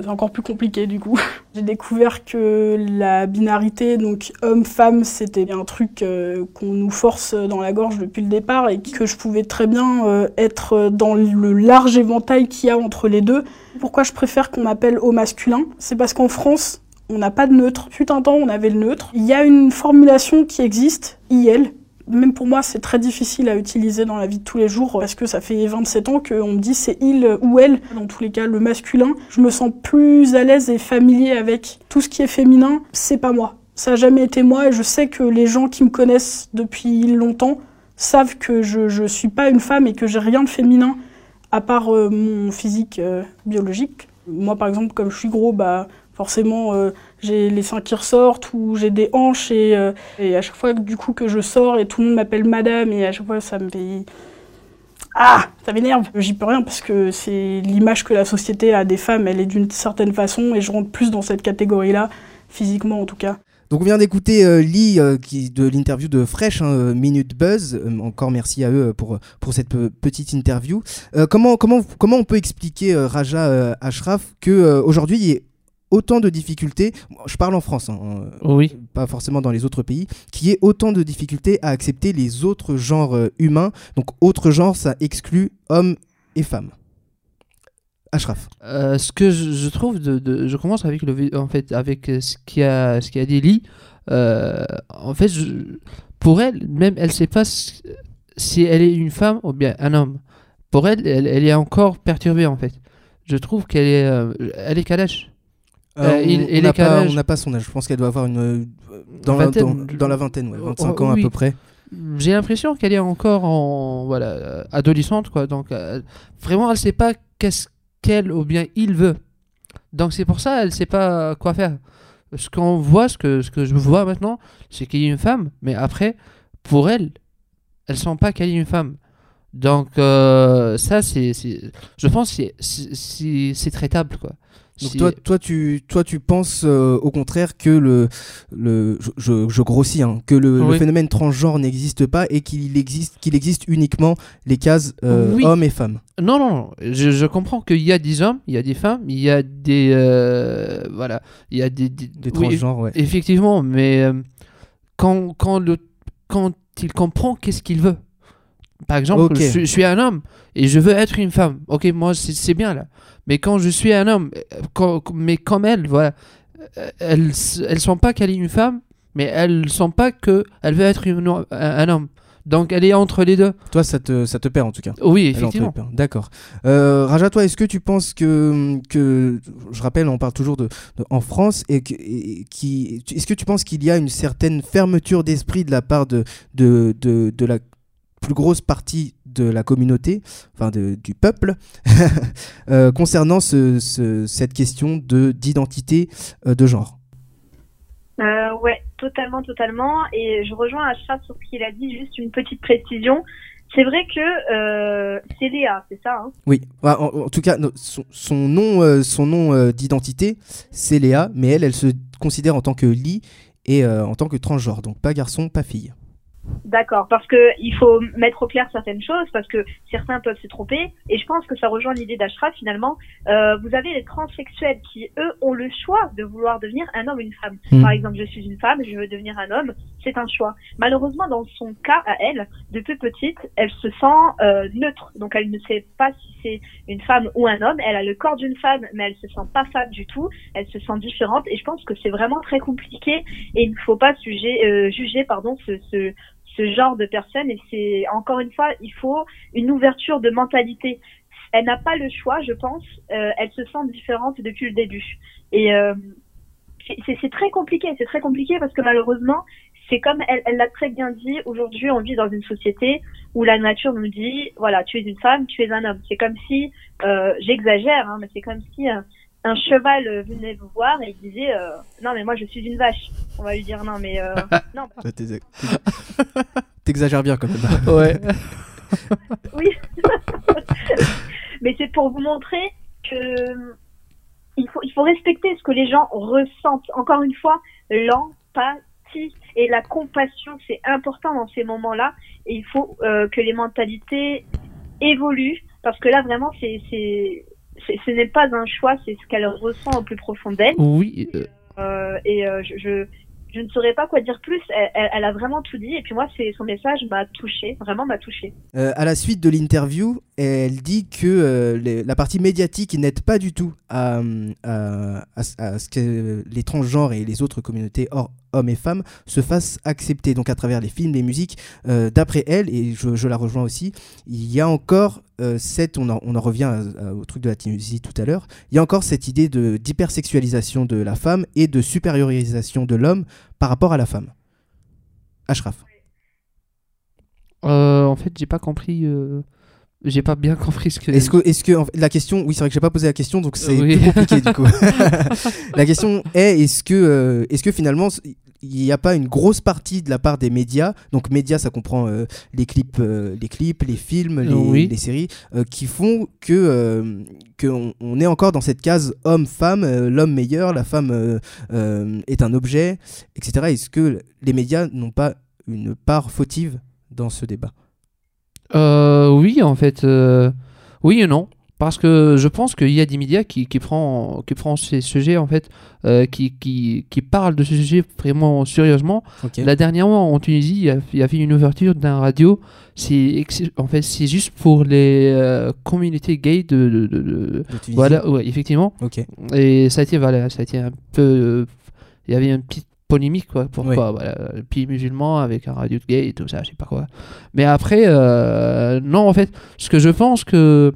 C'est encore plus compliqué du coup. J'ai découvert que la binarité, donc homme-femme, c'était un truc euh, qu'on nous force dans la gorge depuis le départ et que je pouvais très bien euh, être dans le large éventail qu'il y a entre les deux. Pourquoi je préfère qu'on m'appelle au masculin? C'est parce qu'en France, on n'a pas de neutre. Fut un temps, on avait le neutre. Il y a une formulation qui existe, IL, même pour moi, c'est très difficile à utiliser dans la vie de tous les jours parce que ça fait 27 ans qu'on me dit c'est il ou elle. Dans tous les cas, le masculin, je me sens plus à l'aise et familier avec tout ce qui est féminin. C'est pas moi. Ça a jamais été moi et je sais que les gens qui me connaissent depuis longtemps savent que je, je suis pas une femme et que j'ai rien de féminin à part euh, mon physique euh, biologique. Moi, par exemple, comme je suis gros, bah, forcément euh, j'ai les seins qui ressortent ou j'ai des hanches et, euh, et à chaque fois du coup que je sors et tout le monde m'appelle madame et à chaque fois ça me fait ah ça m'énerve j'y peux rien parce que c'est l'image que la société a des femmes elle est d'une certaine façon et je rentre plus dans cette catégorie là physiquement en tout cas Donc on vient d'écouter euh, Lee de l'interview de Fresh, hein, Minute Buzz. Encore merci à eux pour, pour cette pe- petite interview. Comment, comment, comment on peut expliquer, Raja Ashraf, qu'aujourd'hui autant de difficultés, je parle en France, hein, euh, Oui. pas forcément dans les autres pays, qu'il y ait autant de difficultés à accepter les autres genres euh, humains. Donc autres genres, ça exclut hommes et femmes. Ashraf. Euh, ce que je, trouve, de, de- je commence avec le, en fait, avec ce qui a, ce qui a dit Lee. Euh, en fait, je- pour elle, même elle sait pas si elle est une femme ou bien un homme. Pour elle, elle, elle est encore perturbée en fait. Je trouve qu'elle est, euh, elle est âge Euh, on- il- on n'a pas, on son âge. Je pense qu'elle doit avoir une euh, dans, la, Vingtaine. dans, dans la vingtaine, ouais, Oh, 25 oh, ans à peu près. J'ai l'impression qu'elle est encore en voilà euh, adolescente quoi. Donc euh, vraiment, elle sait pas qu'est-ce qu'elle ou bien il veut. Donc c'est pour ça, elle sait pas quoi faire. Ce qu'on voit, ce que ce que je vois maintenant, c'est qu'il y a une femme, mais après, pour elle, elle sent pas qu'elle est une femme. Donc euh, ça, c'est, je pense, c'est- c'est traitable quoi. Donc toi, toi, tu, toi, tu penses euh, au contraire que le, le, je, je, je grossis, hein, que le, phénomène transgenre n'existe pas et qu'il existe, qu'il existe uniquement les cases euh, Oui. hommes et femmes. Non, non, non. Je, je comprends qu'il y a des hommes, il y a des femmes, il y a des. euh, voilà. Il y a des. Des, Des oui, transgenres, ouais. Effectivement, mais quand, quand, le, quand il comprend qu'est-ce qu'il veut. Par exemple, je, suis- je suis un homme et je veux être une femme. Ok, moi, c'est bien là. Mais quand je suis un homme, euh, quand- mais comme elle, voilà, euh, elle ne sent pas qu'elle est une femme, mais elle sent pas qu'elle veut être une- un, un homme. Donc elle est entre les deux. Toi, ça te, ça te perd en tout cas. Oui, effectivement. D'accord. Euh, Raja, toi, est-ce que tu penses que, que, je rappelle, on parle toujours de, de- en France, et, que, et qui, est-ce que tu penses qu'il y a une certaine fermeture d'esprit de la part de, de, de, de la plus grosse partie de la communauté, enfin de- du peuple, euh, concernant ce, ce- cette question de d'identité euh, de genre Euh, ouais, totalement, totalement. Et je rejoins Achat sur ce qu'il a dit, juste une petite précision. C'est vrai que euh, c'est Léa, c'est ça hein? Oui, en, en tout cas, son, son nom, son nom d'identité, c'est Léa, mais elle, elle se considère en tant que Lee et en tant que transgenre, donc pas garçon, pas fille. D'accord, parce que il faut mettre au clair certaines choses, parce que certains peuvent se tromper, et je pense que ça rejoint l'idée d'Ashraf finalement. Euh, vous avez les transsexuels qui, eux, ont le choix de vouloir devenir un homme ou une femme. Mm. Par exemple, je suis une femme, je veux devenir un homme, c'est un choix. Malheureusement, dans son cas à elle, depuis petite, elle se sent euh, neutre, donc elle ne sait pas si c'est une femme ou un homme. Elle a le corps d'une femme, mais elle se sent pas femme du tout. Elle se sent différente, et je pense que c'est vraiment très compliqué, et il ne faut pas sujet, euh, juger, pardon, ce, ce ce genre de personnes et c'est encore une fois il faut une ouverture de mentalité. Elle n'a pas le choix je pense. Euh, elle se sent différente depuis le début. Et euh, c'est- très compliqué. C'est très compliqué parce que malheureusement c'est comme elle elle l'a très bien dit aujourd'hui on vit dans une société où la nature nous dit voilà tu es une femme tu es un homme. C'est comme si euh, j'exagère hein, mais c'est comme si euh, un cheval euh, venait vous voir et il disait euh, non mais moi je suis une vache on va lui dire non mais euh, non T'exagères bien quand même. Ouais. Oui. Mais c'est pour vous montrer que il faut, il faut respecter ce que les gens ressentent. Encore une fois, l'empathie et la compassion, c'est important dans ces moments-là. Et il faut euh, que les mentalités évoluent parce que là, vraiment, c'est, c'est, c'est- ce n'est pas un choix, c'est ce qu'elle ressent au plus profond d'elle. Oui. euh, Euh, et euh, je, je, je ne saurais pas quoi dire plus. Elle, elle- elle a vraiment tout dit. Et puis moi, c'est, son message m'a touché, vraiment m'a touché. Euh, à la suite de l'interview, elle dit que euh, les- la partie médiatique n'aide pas du tout à, à- à- à ce que les transgenres et les autres communautés hors hommes et femmes se fassent accepter. Donc à travers les films, les musiques, euh, d'après elle, et je, je la rejoins aussi, il y a encore euh, cette, on en, on en revient à- à- au truc de la Tunisie tout à l'heure, il y a encore cette idée de d'hypersexualisation de la femme et de supériorisation de l'homme par rapport à la femme. Ashraf. euh, en fait, j'ai pas compris. euh, J'ai pas bien compris ce que. Est-ce que, est-ce que en fait, la question, oui, c'est vrai que j'ai pas posé la question, donc c'est Oui. plus compliqué du coup. la question est, est-ce que, euh, est-ce que finalement, il n'y a pas une grosse partie de la part des médias, donc médias, ça comprend euh, les clips, euh, les clips, les films, les, Oui. les séries, euh, qui font que, que on, est encore dans cette case homme-femme, l'homme meilleur, la femme est un objet, etc. Est-ce que les médias n'ont pas une part fautive dans ce débat? Oui, en fait, oui et non. Parce que je pense qu'il y a des médias qui, qui prend, qui prend ces sujets, en fait, euh, qui, qui, qui parlent de ce sujet vraiment sérieusement. Ok. La dernièrement, en Tunisie, il y a, il y avait une ouverture d'un radio. C'est en fait, c'est juste pour les euh, communautés gays de, de- voilà, ouais, effectivement. Ok. Et ça a été, voilà, ça a été un peu. euh, Il y avait une petite polémique, quoi. Pourquoi voilà, Le pays musulman avec un radio de gay et tout ça, je sais pas quoi. Mais après, euh, non, en fait, ce que je pense que.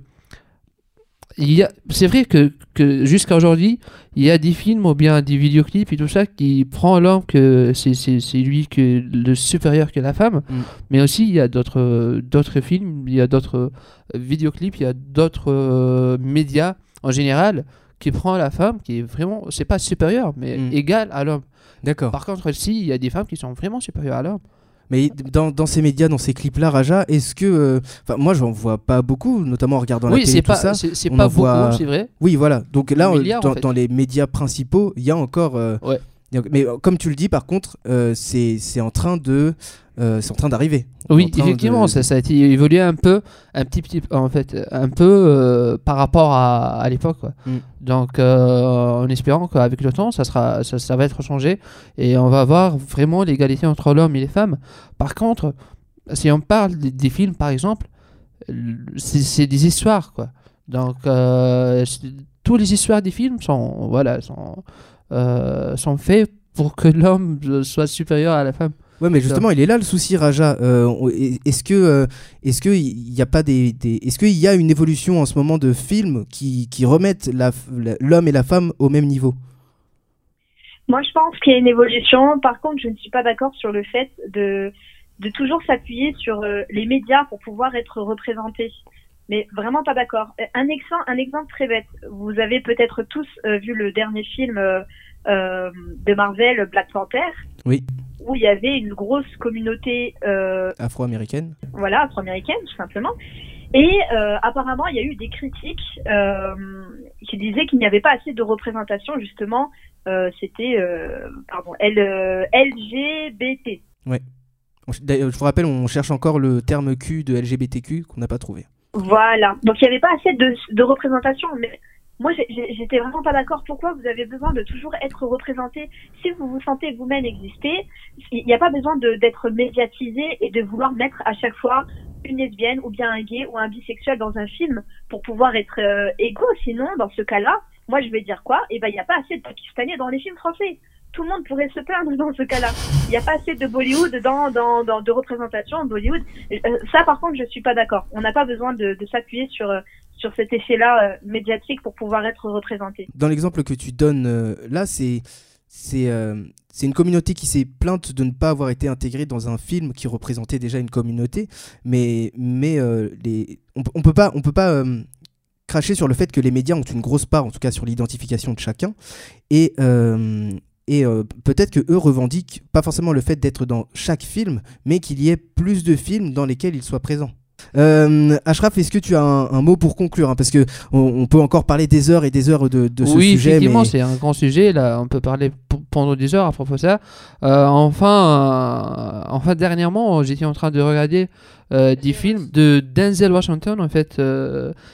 C'est vrai que, que jusqu'à aujourd'hui, il y a des films ou bien des vidéoclips et tout ça qui prend l'homme que c'est c'est- c'est lui que le supérieur que la femme. Mm. Mais aussi, il y a d'autres d'autres films, il y a d'autres euh, vidéoclips, il y a d'autres euh, médias en général qui prend la femme qui est vraiment, c'est pas supérieur, mais Mm. égale à l'homme. D'accord. Par contre, si, il y a des femmes qui sont vraiment supérieures à l'homme. Mais dans, dans ces médias, dans ces clips-là, Raja, est-ce que. euh, Enfin, moi, j'en vois pas beaucoup, notamment en regardant la Oui, télé, c'est pas, ça. c'est pas en beaucoup, voit- c'est vrai. Oui, voilà. Donc là, euh, dans, en fait. dans les médias principaux, il y a encore. euh, Ouais. a- Mais euh, comme tu le dis, par contre, euh, c'est c'est en train de. Euh, c'est en train d'arriver. Oui, effectivement, de- ça, ça a été évolué un peu, un petit, petit en fait, un peu euh, par rapport à, à l'époque. Mm. Donc, euh, en espérant qu'avec le temps, ça, sera, ça, ça va être changé et on va avoir vraiment l'égalité entre l'homme et les femmes. Par contre, si on parle des, des films, par exemple, c'est des histoires, quoi. Donc, toutes les histoires des films sont, voilà, sont, sont faits pour que l'homme soit supérieur à la femme. Ouais, mais justement, il est là le souci, Raja. Euh, est-ce que, euh, est-ce que il y a pas des, des- est-ce qu'il y a une évolution en ce moment de films qui, qui remettent l'homme et la femme au même niveau? Moi, je pense qu'il y a une évolution. Par contre, je ne suis pas d'accord sur le fait de, de toujours s'appuyer sur euh, les médias pour pouvoir être représentés. Mais vraiment pas d'accord. Un exemple, un exemple très bête. Vous avez peut-être tous euh, vu le dernier film euh, euh, de Marvel, Black Panther. Oui. Où il y avait une grosse communauté euh, Afro-américaine voilà, afro-américaine, tout simplement. Et euh, apparemment, il y a eu des critiques euh, qui disaient qu'il n'y avait pas assez de représentation, justement. C'était, pardon, L, LGBT. D'ailleurs, Je vous rappelle, on cherche encore le terme Q de LGBTQ qu'on n'a pas trouvé. Voilà. Donc il n'y avait pas assez de, de représentation. Mais moi, j'étais vraiment pas d'accord. Pourquoi vous avez besoin de toujours être représenté Si vous vous sentez vous-même exister, il n'y a pas besoin d'être médiatisé et de vouloir mettre à chaque fois une lesbienne ou bien un gay ou un bisexuel dans un film pour pouvoir être euh, égaux. Sinon, dans ce cas-là, moi je vais dire quoi? Eh ben, il n'y a pas assez de Pakistanais dans les films français. Tout le monde pourrait se plaindre dans ce cas-là. Il n'y a pas assez de Bollywood dans, dans, de représentation de Bollywood. Euh, ça, par contre, je suis pas d'accord. On n'a pas besoin de, de s'appuyer sur euh, sur cet effet-là euh, médiatique pour pouvoir être représenté. Dans l'exemple que tu donnes euh, là, c'est c'est euh, une communauté qui s'est plainte de ne pas avoir été intégrée dans un film qui représentait déjà une communauté, mais mais euh, les on, on peut pas on peut pas cracher sur le fait que les médias ont une grosse part, en tout cas sur l'identification de chacun, et et peut-être que eux revendiquent pas forcément le fait d'être dans chaque film, mais qu'il y ait plus de films dans lesquels ils soient présents. Euh, Ashraf, est-ce que tu as un, un mot pour conclure hein, Parce que on, on peut encore parler des heures et des heures de, de ce oui, sujet. effectivement, mais- c'est un grand sujet. Là, on peut parler pendant des heures à propos de ça. Euh, enfin, euh, enfin, dernièrement, j'étais en train de regarder des films de Denzel Washington. En fait,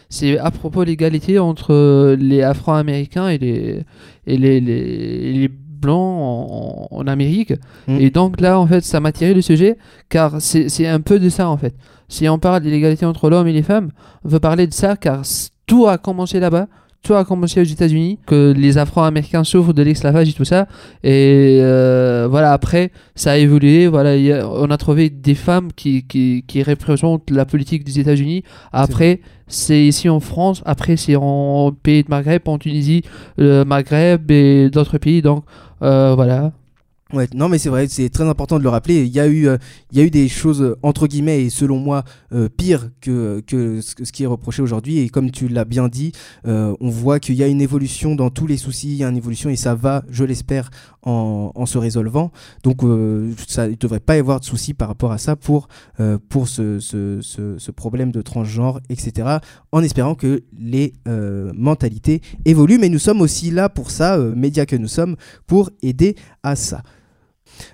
c'est à propos de l'égalité entre les Afro-Américains et les et les, les, les blancs en, en Amérique. Mm. Et donc là, en fait, ça m'a tiré le sujet, car c'est c'est un peu de ça, en fait. Si on parle de l'égalité entre l'homme et les femmes, on veut parler de ça, car tout a commencé là-bas. Tout a commencé aux États-Unis, que les Afro-Américains souffrent de l'esclavage et tout ça. Et euh, voilà, après, ça a évolué. Voilà, a- on a trouvé des femmes qui, qui, qui représentent la politique des États-Unis. Après, c'est ici en France. Après, c'est en pays de Maghreb, en Tunisie, le Maghreb et d'autres pays. Donc, euh, voilà. Ouais, non mais c'est vrai, c'est très important de le rappeler. Il y a eu, euh, il y a eu des choses euh, entre guillemets et selon moi euh, pires que, que ce, qui est reproché aujourd'hui. Et comme tu l'as bien dit, on voit qu'il y a une évolution dans tous les soucis, il y a une évolution et ça va, je l'espère, en, en se résolvant. Donc ça, ne devrait pas y avoir de soucis par rapport à ça pour pour ce, ce, ce, ce problème de transgenre, etc. En espérant que les mentalités évoluent. Mais nous sommes aussi là pour ça, médias que nous sommes, pour aider à ça.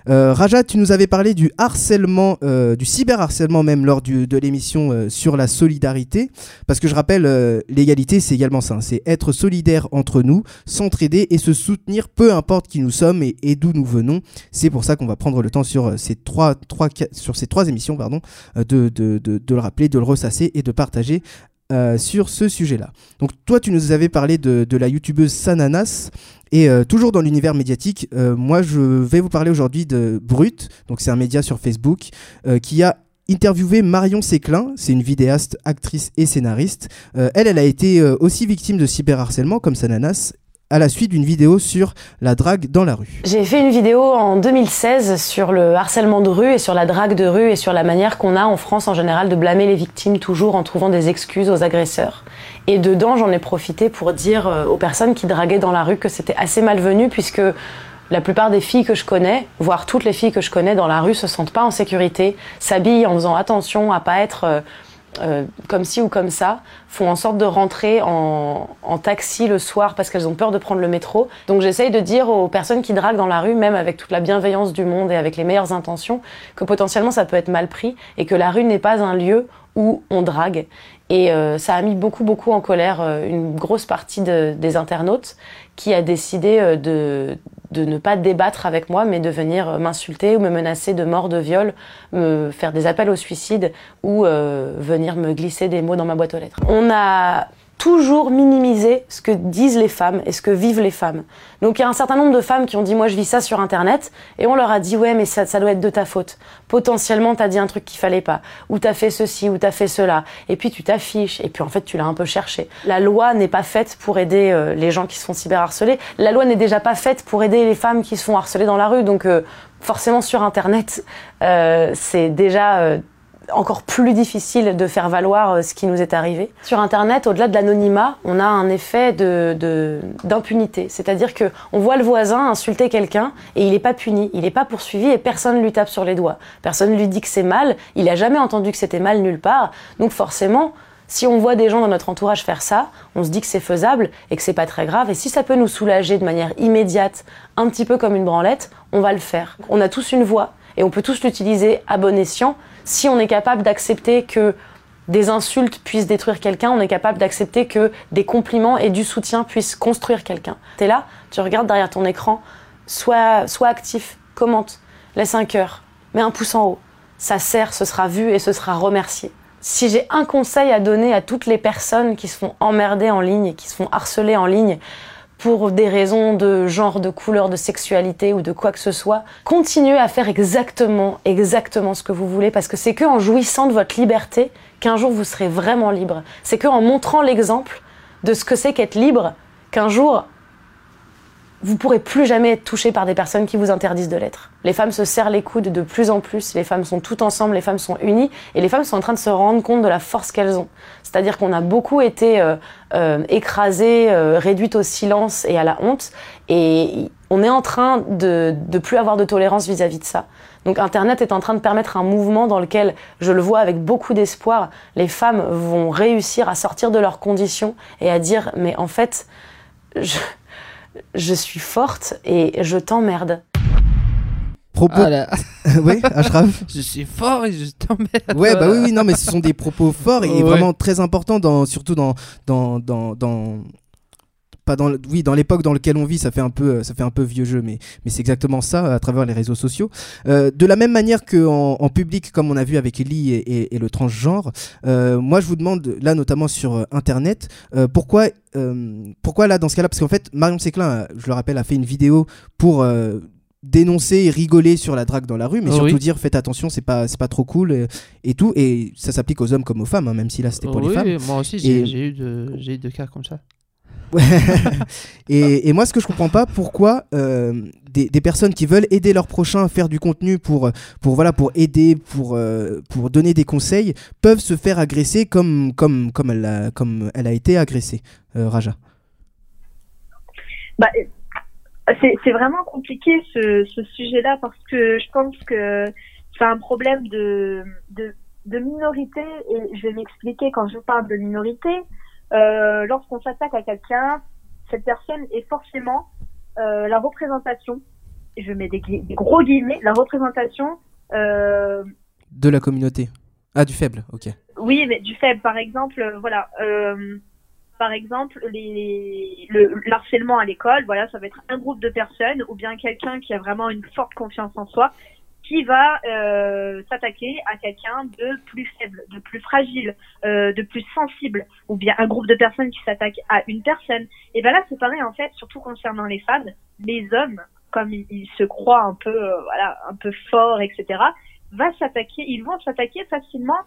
Euh, Raja, tu nous avais parlé du harcèlement, euh, du cyberharcèlement même lors de l'émission euh, sur la solidarité. Parce que je rappelle, l'égalité, c'est également ça. hein, c'est être solidaire entre nous, s'entraider et se soutenir, peu importe qui nous sommes et, d'où nous venons. C'est pour ça qu'on va prendre le temps sur ces trois, émissions pardon, de, de le rappeler, de le ressasser et de partager. Euh, sur ce sujet-là. Donc toi, tu nous avais parlé de, la youtubeuse Sananas, et euh, toujours dans l'univers médiatique, euh, moi je vais vous parler aujourd'hui de Brut, donc c'est un média sur Facebook, qui a interviewé Marion Séclin, c'est une vidéaste, actrice et scénariste. Elle, elle a été aussi victime de cyberharcèlement comme Sananas à la suite d'une vidéo sur la drague dans la rue. J'ai fait une vidéo en 2016 sur le harcèlement de rue et sur la drague de rue et sur la manière qu'on a en France en général de blâmer les victimes toujours en trouvant des excuses aux agresseurs. Et dedans, j'en ai profité pour dire euh, aux personnes qui draguaient dans la rue que c'était assez malvenu puisque la plupart des filles que je connais, voire toutes les filles que je connais dans la rue, se sentent pas en sécurité, s'habillent en faisant attention à pas être euh, comme ci ou comme ça, font en sorte de rentrer en, en taxi le soir parce qu'elles ont peur de prendre le métro. Donc j'essaye de dire aux personnes qui draguent dans la rue, même avec toute la bienveillance du monde et avec les meilleures intentions, que potentiellement ça peut être mal pris et que la rue n'est pas un lieu où on drague. Et euh, ça a mis beaucoup, beaucoup en colère euh, une grosse partie de- des internautes qui a décidé euh, de, de ne pas débattre avec moi, mais de venir euh, m'insulter ou me menacer de mort, de viol, me faire des appels au suicide ou euh, venir me glisser des mots dans ma boîte aux lettres. On a toujours minimisé ce que disent les femmes et ce que vivent les femmes. Donc il y a un certain nombre de femmes qui ont dit moi je vis ça sur internet et on leur a dit ouais mais ça, ça doit être de ta faute. Potentiellement t'as dit un truc qu'il fallait pas ou t'as fait ceci ou t'as fait cela et puis tu t'affiches et puis en fait tu l'as un peu cherché. La loi n'est pas faite pour aider euh, les gens qui se font cyberharceler. La loi n'est déjà pas faite pour aider les femmes qui se font harceler dans la rue donc euh, forcément sur internet euh, c'est déjà euh, encore plus difficile de faire valoir euh, ce qui nous est arrivé. Sur Internet, au-delà de l'anonymat, on a un effet de, de- d'impunité. C'est-à-dire que on voit le voisin insulter quelqu'un et il n'est pas puni, il n'est pas poursuivi et personne lui tape sur les doigts. Personne lui dit que c'est mal, il a jamais entendu que c'était mal nulle part. Donc forcément, si on voit des gens dans notre entourage faire ça, on se dit que c'est faisable et que c'est pas très grave. Et si ça peut nous soulager de manière immédiate, un petit peu comme une branlette, on va le faire. On a tous une voix et on peut tous l'utiliser à bon escient. Si on est capable d'accepter que des insultes puissent détruire quelqu'un, on est capable d'accepter que des compliments et du soutien puissent construire quelqu'un. T'es là, tu regardes derrière ton écran, sois, sois actif, commente, laisse un cœur, mets un pouce en haut. Ça sert, ce sera vu et ce sera remercié. Si j'ai un conseil à donner à toutes les personnes qui se font emmerder en ligne, qui se font harceler en ligne, pour des raisons de genre, de couleur, de sexualité ou de quoi que ce soit, continuez à faire exactement, exactement ce que vous voulez parce que c'est que en jouissant de votre liberté qu'un jour vous serez vraiment libre. C'est que en montrant l'exemple de ce que c'est qu'être libre qu'un jour vous pourrez plus jamais être touché par des personnes qui vous interdisent de l'être. Les femmes se serrent les coudes de plus en plus, les femmes sont toutes ensemble, les femmes sont unies, et les femmes sont en train de se rendre compte de la force qu'elles ont. C'est-à-dire qu'on a beaucoup été euh, euh, écrasées, euh, réduites au silence et à la honte, et on est en train de, de plus avoir de tolérance vis-à-vis de ça. Donc Internet est en train de permettre un mouvement dans lequel, je le vois avec beaucoup d'espoir, les femmes vont réussir à sortir de leurs conditions et à dire, mais en fait, je je suis forte et je t'emmerde. Propos. Ah là, oui, Ashraf je suis fort et je t'emmerde. Ouais, bah oui, oui, non, mais ce sont des propos forts et Ouais. vraiment très importants, dans, surtout dans, dans, dans, dans- pas dans, le- oui, dans l'époque dans laquelle on vit, ça fait un peu, ça fait un peu vieux jeu, mais, mais c'est exactement ça à travers les réseaux sociaux. Euh, de la même manière qu'en en public, comme on a vu avec Ellie et, et- et le transgenre, euh, moi je vous demande là notamment sur euh, Internet, euh, pourquoi, euh, pourquoi là dans ce cas-là, parce qu'en fait Marion Séclin, euh, je le rappelle, a fait une vidéo pour euh, dénoncer et rigoler sur la drague dans la rue, mais Oh surtout oui. dire faites attention, c'est pas, c'est pas trop cool euh, et tout, et ça s'applique aux hommes comme aux femmes, hein, même si là c'était pour les femmes. moi aussi j'ai Et- eu, de, j'ai eu deux cas comme ça. et, moi, ce que je comprends pas, pourquoi euh, des, personnes qui veulent aider leurs prochains à faire du contenu pour, pour, voilà, pour aider, pour, euh, pour donner des conseils, peuvent se faire agresser comme, comme, comme, elle, a, comme elle a été agressée, euh, Raja. Bah, c'est vraiment compliqué ce, ce sujet-là parce que je pense que c'est un problème de, de, de minorité et je vais m'expliquer quand je parle de minorité. Euh, Lorsqu'on s'attaque à quelqu'un, cette personne est forcément euh, la représentation, et je mets des gros guillemets, la représentation euh, De la communauté. Ah, du faible, ok. Oui, mais du faible, par exemple, euh, voilà. euh, par exemple, les, le, le harcèlement à l'école, voilà, ça va être un groupe de personnes ou bien quelqu'un qui a vraiment une forte confiance en soi qui va euh, s'attaquer à quelqu'un de plus faible, de plus fragile, euh, de plus sensible, ou bien un groupe de personnes qui s'attaquent à une personne. Et ben là, c'est pareil en fait, surtout concernant les femmes, les hommes, comme ils, ils se croient un peu, euh, voilà, un peu forts, etc., va s'attaquer, ils vont s'attaquer facilement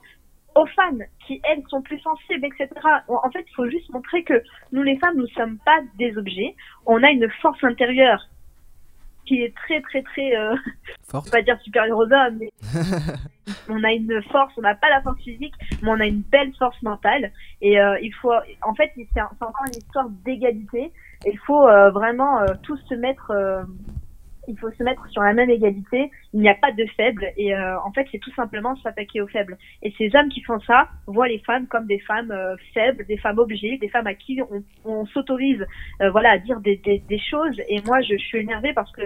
aux femmes qui elles sont plus sensibles, etc. En fait, il faut juste montrer que nous les femmes, nous sommes pas des objets. On a une force intérieure qui est très très très, euh, Forte. pas dire supérieure aux hommes, mais on a une force, on n'a pas la force physique, mais on a une belle force mentale. Et euh, il faut, en fait, c'est encore une histoire d'égalité. Et Il faut euh, vraiment euh, tous se mettre, euh, il faut se mettre sur la même égalité. Il n'y a pas de faibles. Et euh, en fait, c'est tout simplement s'attaquer aux faibles. Et ces hommes qui font ça voient les femmes comme des femmes euh, faibles, des femmes objets, des femmes à qui on, on s'autorise, euh, voilà, à dire des, des, des choses. Et moi, je, je suis énervée parce que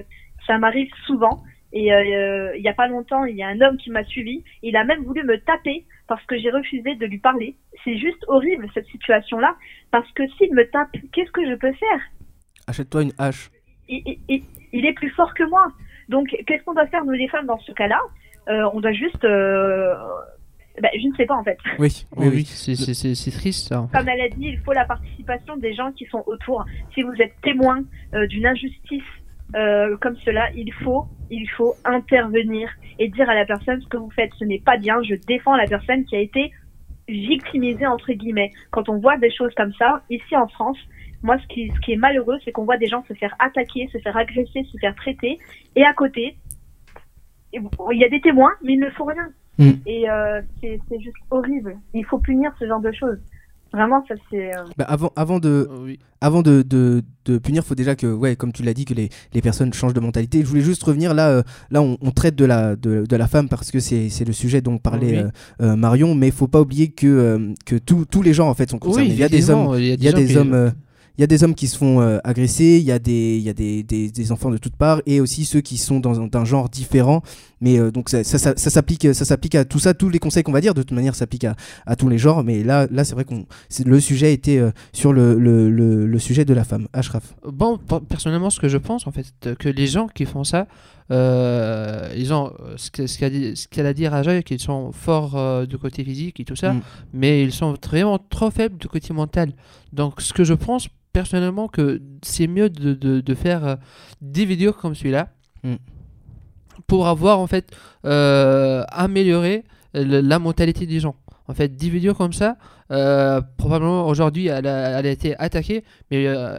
ça m'arrive souvent. Et euh, il y a pas longtemps, il y a un homme qui m'a suivi. Il a même voulu me taper parce que j'ai refusé de lui parler. C'est juste horrible cette situation-là parce que s'il me tape, qu'est-ce que je peux faire? Achète-toi une hache. Il est plus fort que moi. Donc qu'est-ce qu'on doit faire nous les femmes dans ce cas-là Euh, On doit juste, euh, bah, je ne sais pas en fait. Oui, Oui, oui, c'est- c'est c'est- c'est triste ça. Comme elle a dit, il faut la participation des gens qui sont autour. Si vous êtes témoin euh, d'une injustice euh, comme cela, il faut, il faut intervenir et dire à la personne ce que vous faites, ce n'est pas bien. Je défends la personne qui a été victimisée entre guillemets. Quand on voit des choses comme ça, ici en France, moi, ce qui, ce qui est malheureux, c'est qu'on voit des gens se faire attaquer, se faire agresser, se faire traiter, et à côté, il y a des témoins, mais ils ne font rien. Mm. Et euh, c'est c'est juste horrible. Il faut punir ce genre de choses. Vraiment, ça c'est. euh, Bah, avant, avant de, Euh, oui. avant de, de, de punir, faut déjà que, ouais, comme tu l'as dit, que les, les personnes changent de mentalité. Je voulais juste revenir là, euh, là, on, on traite de la, de, de la femme parce que c'est c'est le sujet dont parlait Oui. euh, euh, Marion, mais faut pas oublier que, euh, que tous tous les gens en fait sont concernés. Oui, il y a des hommes, effectivement, il y a il y a gens des qui- hommes. euh, il y a des hommes qui se font euh, agresser, il y a, des, y a des, des, des enfants de toutes parts, et aussi ceux qui sont dans un, d'un genre différent. Mais euh, donc ça, ça, ça, ça s'applique, ça s'applique à tout ça, tous les conseils qu'on va dire, de toute manière, s'appliquent à, à tous les genres. Mais là, là c'est vrai qu'on, le sujet était euh, sur le, le, le, le sujet de la femme. Ashraf. Bon, pe- personnellement, ce que je pense, en fait, que les gens qui font ça, ils ont ce que- ce qu'elle a dit Raja, qu'ils sont forts du côté physique et tout ça, Mm. mais ils sont vraiment trop faibles du côté mental. Donc, ce que je pense personnellement, que c'est mieux de, de, de faire euh, des vidéos comme celui-là Mm. pour avoir en fait euh, amélioré le- la mentalité des gens. En fait, des vidéos comme ça, euh, probablement aujourd'hui elle a, elle a été attaquée, mais euh,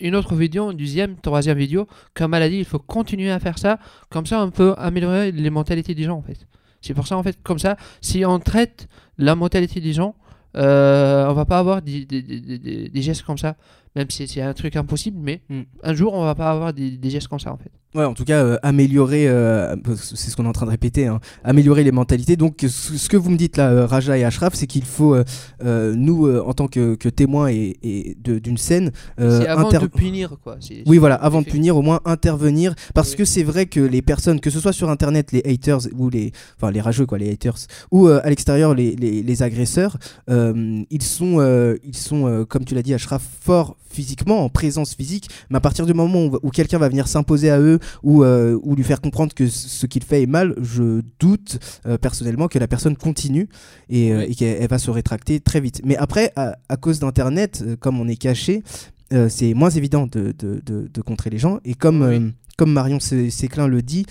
une autre vidéo, une deuxième, troisième vidéo, comme elle a dit, il faut continuer à faire ça. Comme ça, on peut améliorer les mentalités des gens en fait. C'est pour ça en fait, comme ça, si on traite la mentalité des gens, euh, on va pas avoir des, des- des- des- des gestes comme ça. Même si c'est un truc impossible, mais Mm. un jour on va pas avoir des, des gestes comme ça en fait. Ouais, en tout cas, euh, améliorer, euh, c'est ce qu'on est en train de répéter, hein, améliorer les mentalités. Donc, ce, que vous me dites là, euh, Raja et Ashraf, c'est qu'il faut, euh, euh, nous, euh, en tant que, que témoins et, d'une scène, euh, c'est avant de punir quoi. Oui, voilà, avant de punir, au moins intervenir, parce Oui. que c'est vrai que les personnes, que ce soit sur Internet, les haters ou les, enfin les rageux quoi, les haters, ou euh, à l'extérieur les, les, les agresseurs, euh, ils sont, euh, ils sont, euh, comme tu l'as dit, Ashraf, forts physiquement, en présence physique, mais à partir du moment où, où quelqu'un va venir s'imposer à eux ou, euh, ou lui faire comprendre que ce qu'il fait est mal, je doute euh, personnellement que la personne continue et, euh, et qu'elle elle va se rétracter très vite. Mais après, à, à cause d'Internet, comme on est caché, c'est moins évident de, de, de- de contrer les gens. Et comme, Oui. comme Marion Sé- Séclin le dit,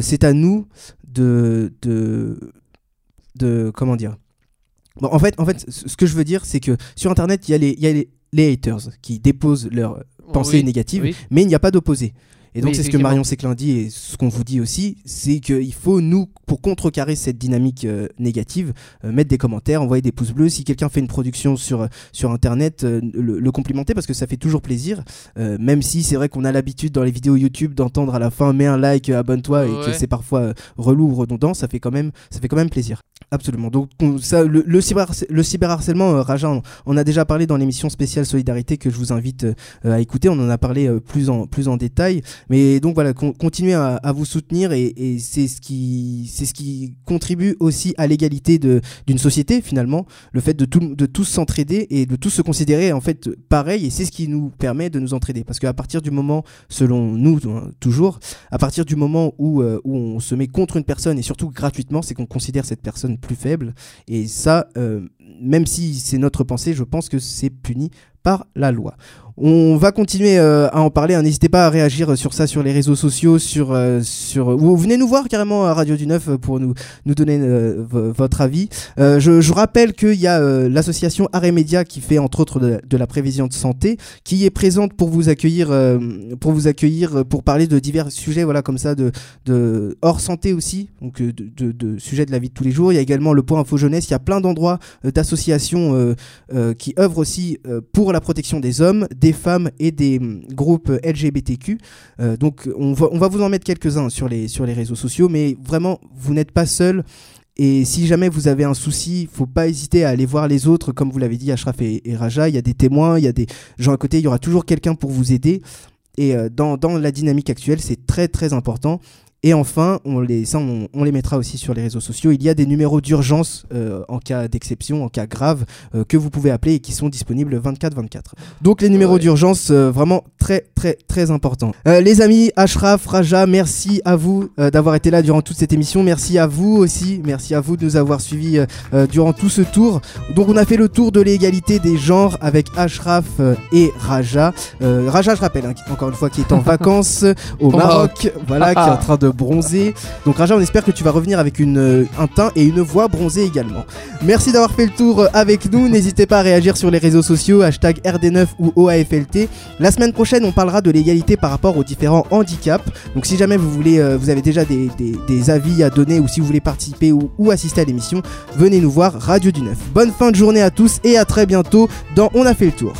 c'est à nous de, de, de. Comment dire? Bon, en fait, en fait, ce que je veux dire, c'est que sur Internet, il y a les. il y les haters qui déposent leurs pensées Oui, négatives, oui. mais il n'y a pas d'opposé. Et donc Oui, c'est ce que. Marion Séclin dit et ce qu'on vous dit aussi, c'est qu'il faut nous, pour contrecarrer cette dynamique euh, négative, euh, mettre des commentaires, envoyer des pouces bleus. Si quelqu'un fait une production sur, sur Internet, euh, le, le complimenter parce que ça fait toujours plaisir. Euh, même si c'est vrai qu'on a l'habitude dans les vidéos YouTube d'entendre à la fin mets un like, abonne-toi et que c'est parfois relou ou redondant, ça fait quand même, ça fait quand même plaisir. Absolument. Donc on- ça, le, le, cyber, le cyberharcèlement, Raja, on, on a déjà parlé dans l'émission spéciale Solidarité que je vous invite à écouter. On en a parlé plus en, plus en détail. Mais donc voilà, con- continuez à, vous soutenir et, c'est ce qui contribue aussi à l'égalité d'une société finalement, le fait de tout, tous s'entraider et de tous se considérer en fait pareil et c'est ce qui nous permet de nous entraider. Parce qu'à partir du moment selon nous hein, toujours à partir du moment où euh, où on se met contre une personne et surtout gratuitement, c'est qu'on considère cette personne plus faible. Et ça euh, même si c'est notre pensée, je pense que c'est puni par la loi. On va continuer euh, à en parler. hein. N'hésitez pas à réagir sur ça sur les réseaux sociaux, sur euh, sur ou venez nous voir carrément à Radio du Neuf pour nous donner euh, vo- votre avis. Je, rappelle qu'il y a l'association Aremedia qui fait entre autres de, la prévision de santé, qui est présente pour vous accueillir pour vous accueillir pour parler de divers sujets voilà comme ça de hors santé aussi donc de, sujets de la vie de tous les jours. Il y a également le point info jeunesse. Il y a plein d'endroits d'associations qui œuvrent aussi pour la protection des hommes, femmes et des hum, groupes LGBTQ. Euh, donc on va, vous en mettre quelques-uns sur les, sur les réseaux sociaux, mais vraiment, vous n'êtes pas seul. Et si jamais vous avez un souci, faut pas hésiter à aller voir les autres, comme vous l'avez dit, Ashraf et, et Raja. Il y a des témoins, il y a des gens à côté, il y aura toujours quelqu'un pour vous aider. Et euh, dans, dans la dynamique actuelle, c'est très très important. Et enfin, on les, ça, on, on les mettra aussi sur les réseaux sociaux. Il y a des numéros d'urgence euh, en cas d'exception, en cas grave, euh, que vous pouvez appeler et qui sont disponibles 24-24. Donc les numéros Ouais. d'urgence, euh, vraiment très très très importants. Euh, les amis, Ashraf, Raja, merci à vous euh, d'avoir été là durant toute cette émission. Merci à vous aussi. Merci à vous de nous avoir suivis euh, durant tout ce tour. Donc on a fait le tour de l'égalité des genres avec Ashraf et Raja. Euh, Raja, je rappelle, hein, encore une fois, qui est en vacances au Au Maroc, voilà, qui est en train de bronzer. Donc Raja, on espère que tu vas revenir avec euh, un teint et une voix bronzée également. Merci d'avoir fait le tour euh, avec nous. N'hésitez pas à réagir sur les réseaux sociaux, hashtag RD9 ou OAFLT. La semaine prochaine, on parlera de l'égalité par rapport aux différents handicaps. Donc si jamais vous voulez, euh, vous avez déjà des, avis à donner ou si vous voulez participer ou, assister à l'émission, venez nous voir Radio du Neuf. Bonne fin de journée à tous et à très bientôt dans On a fait le tour.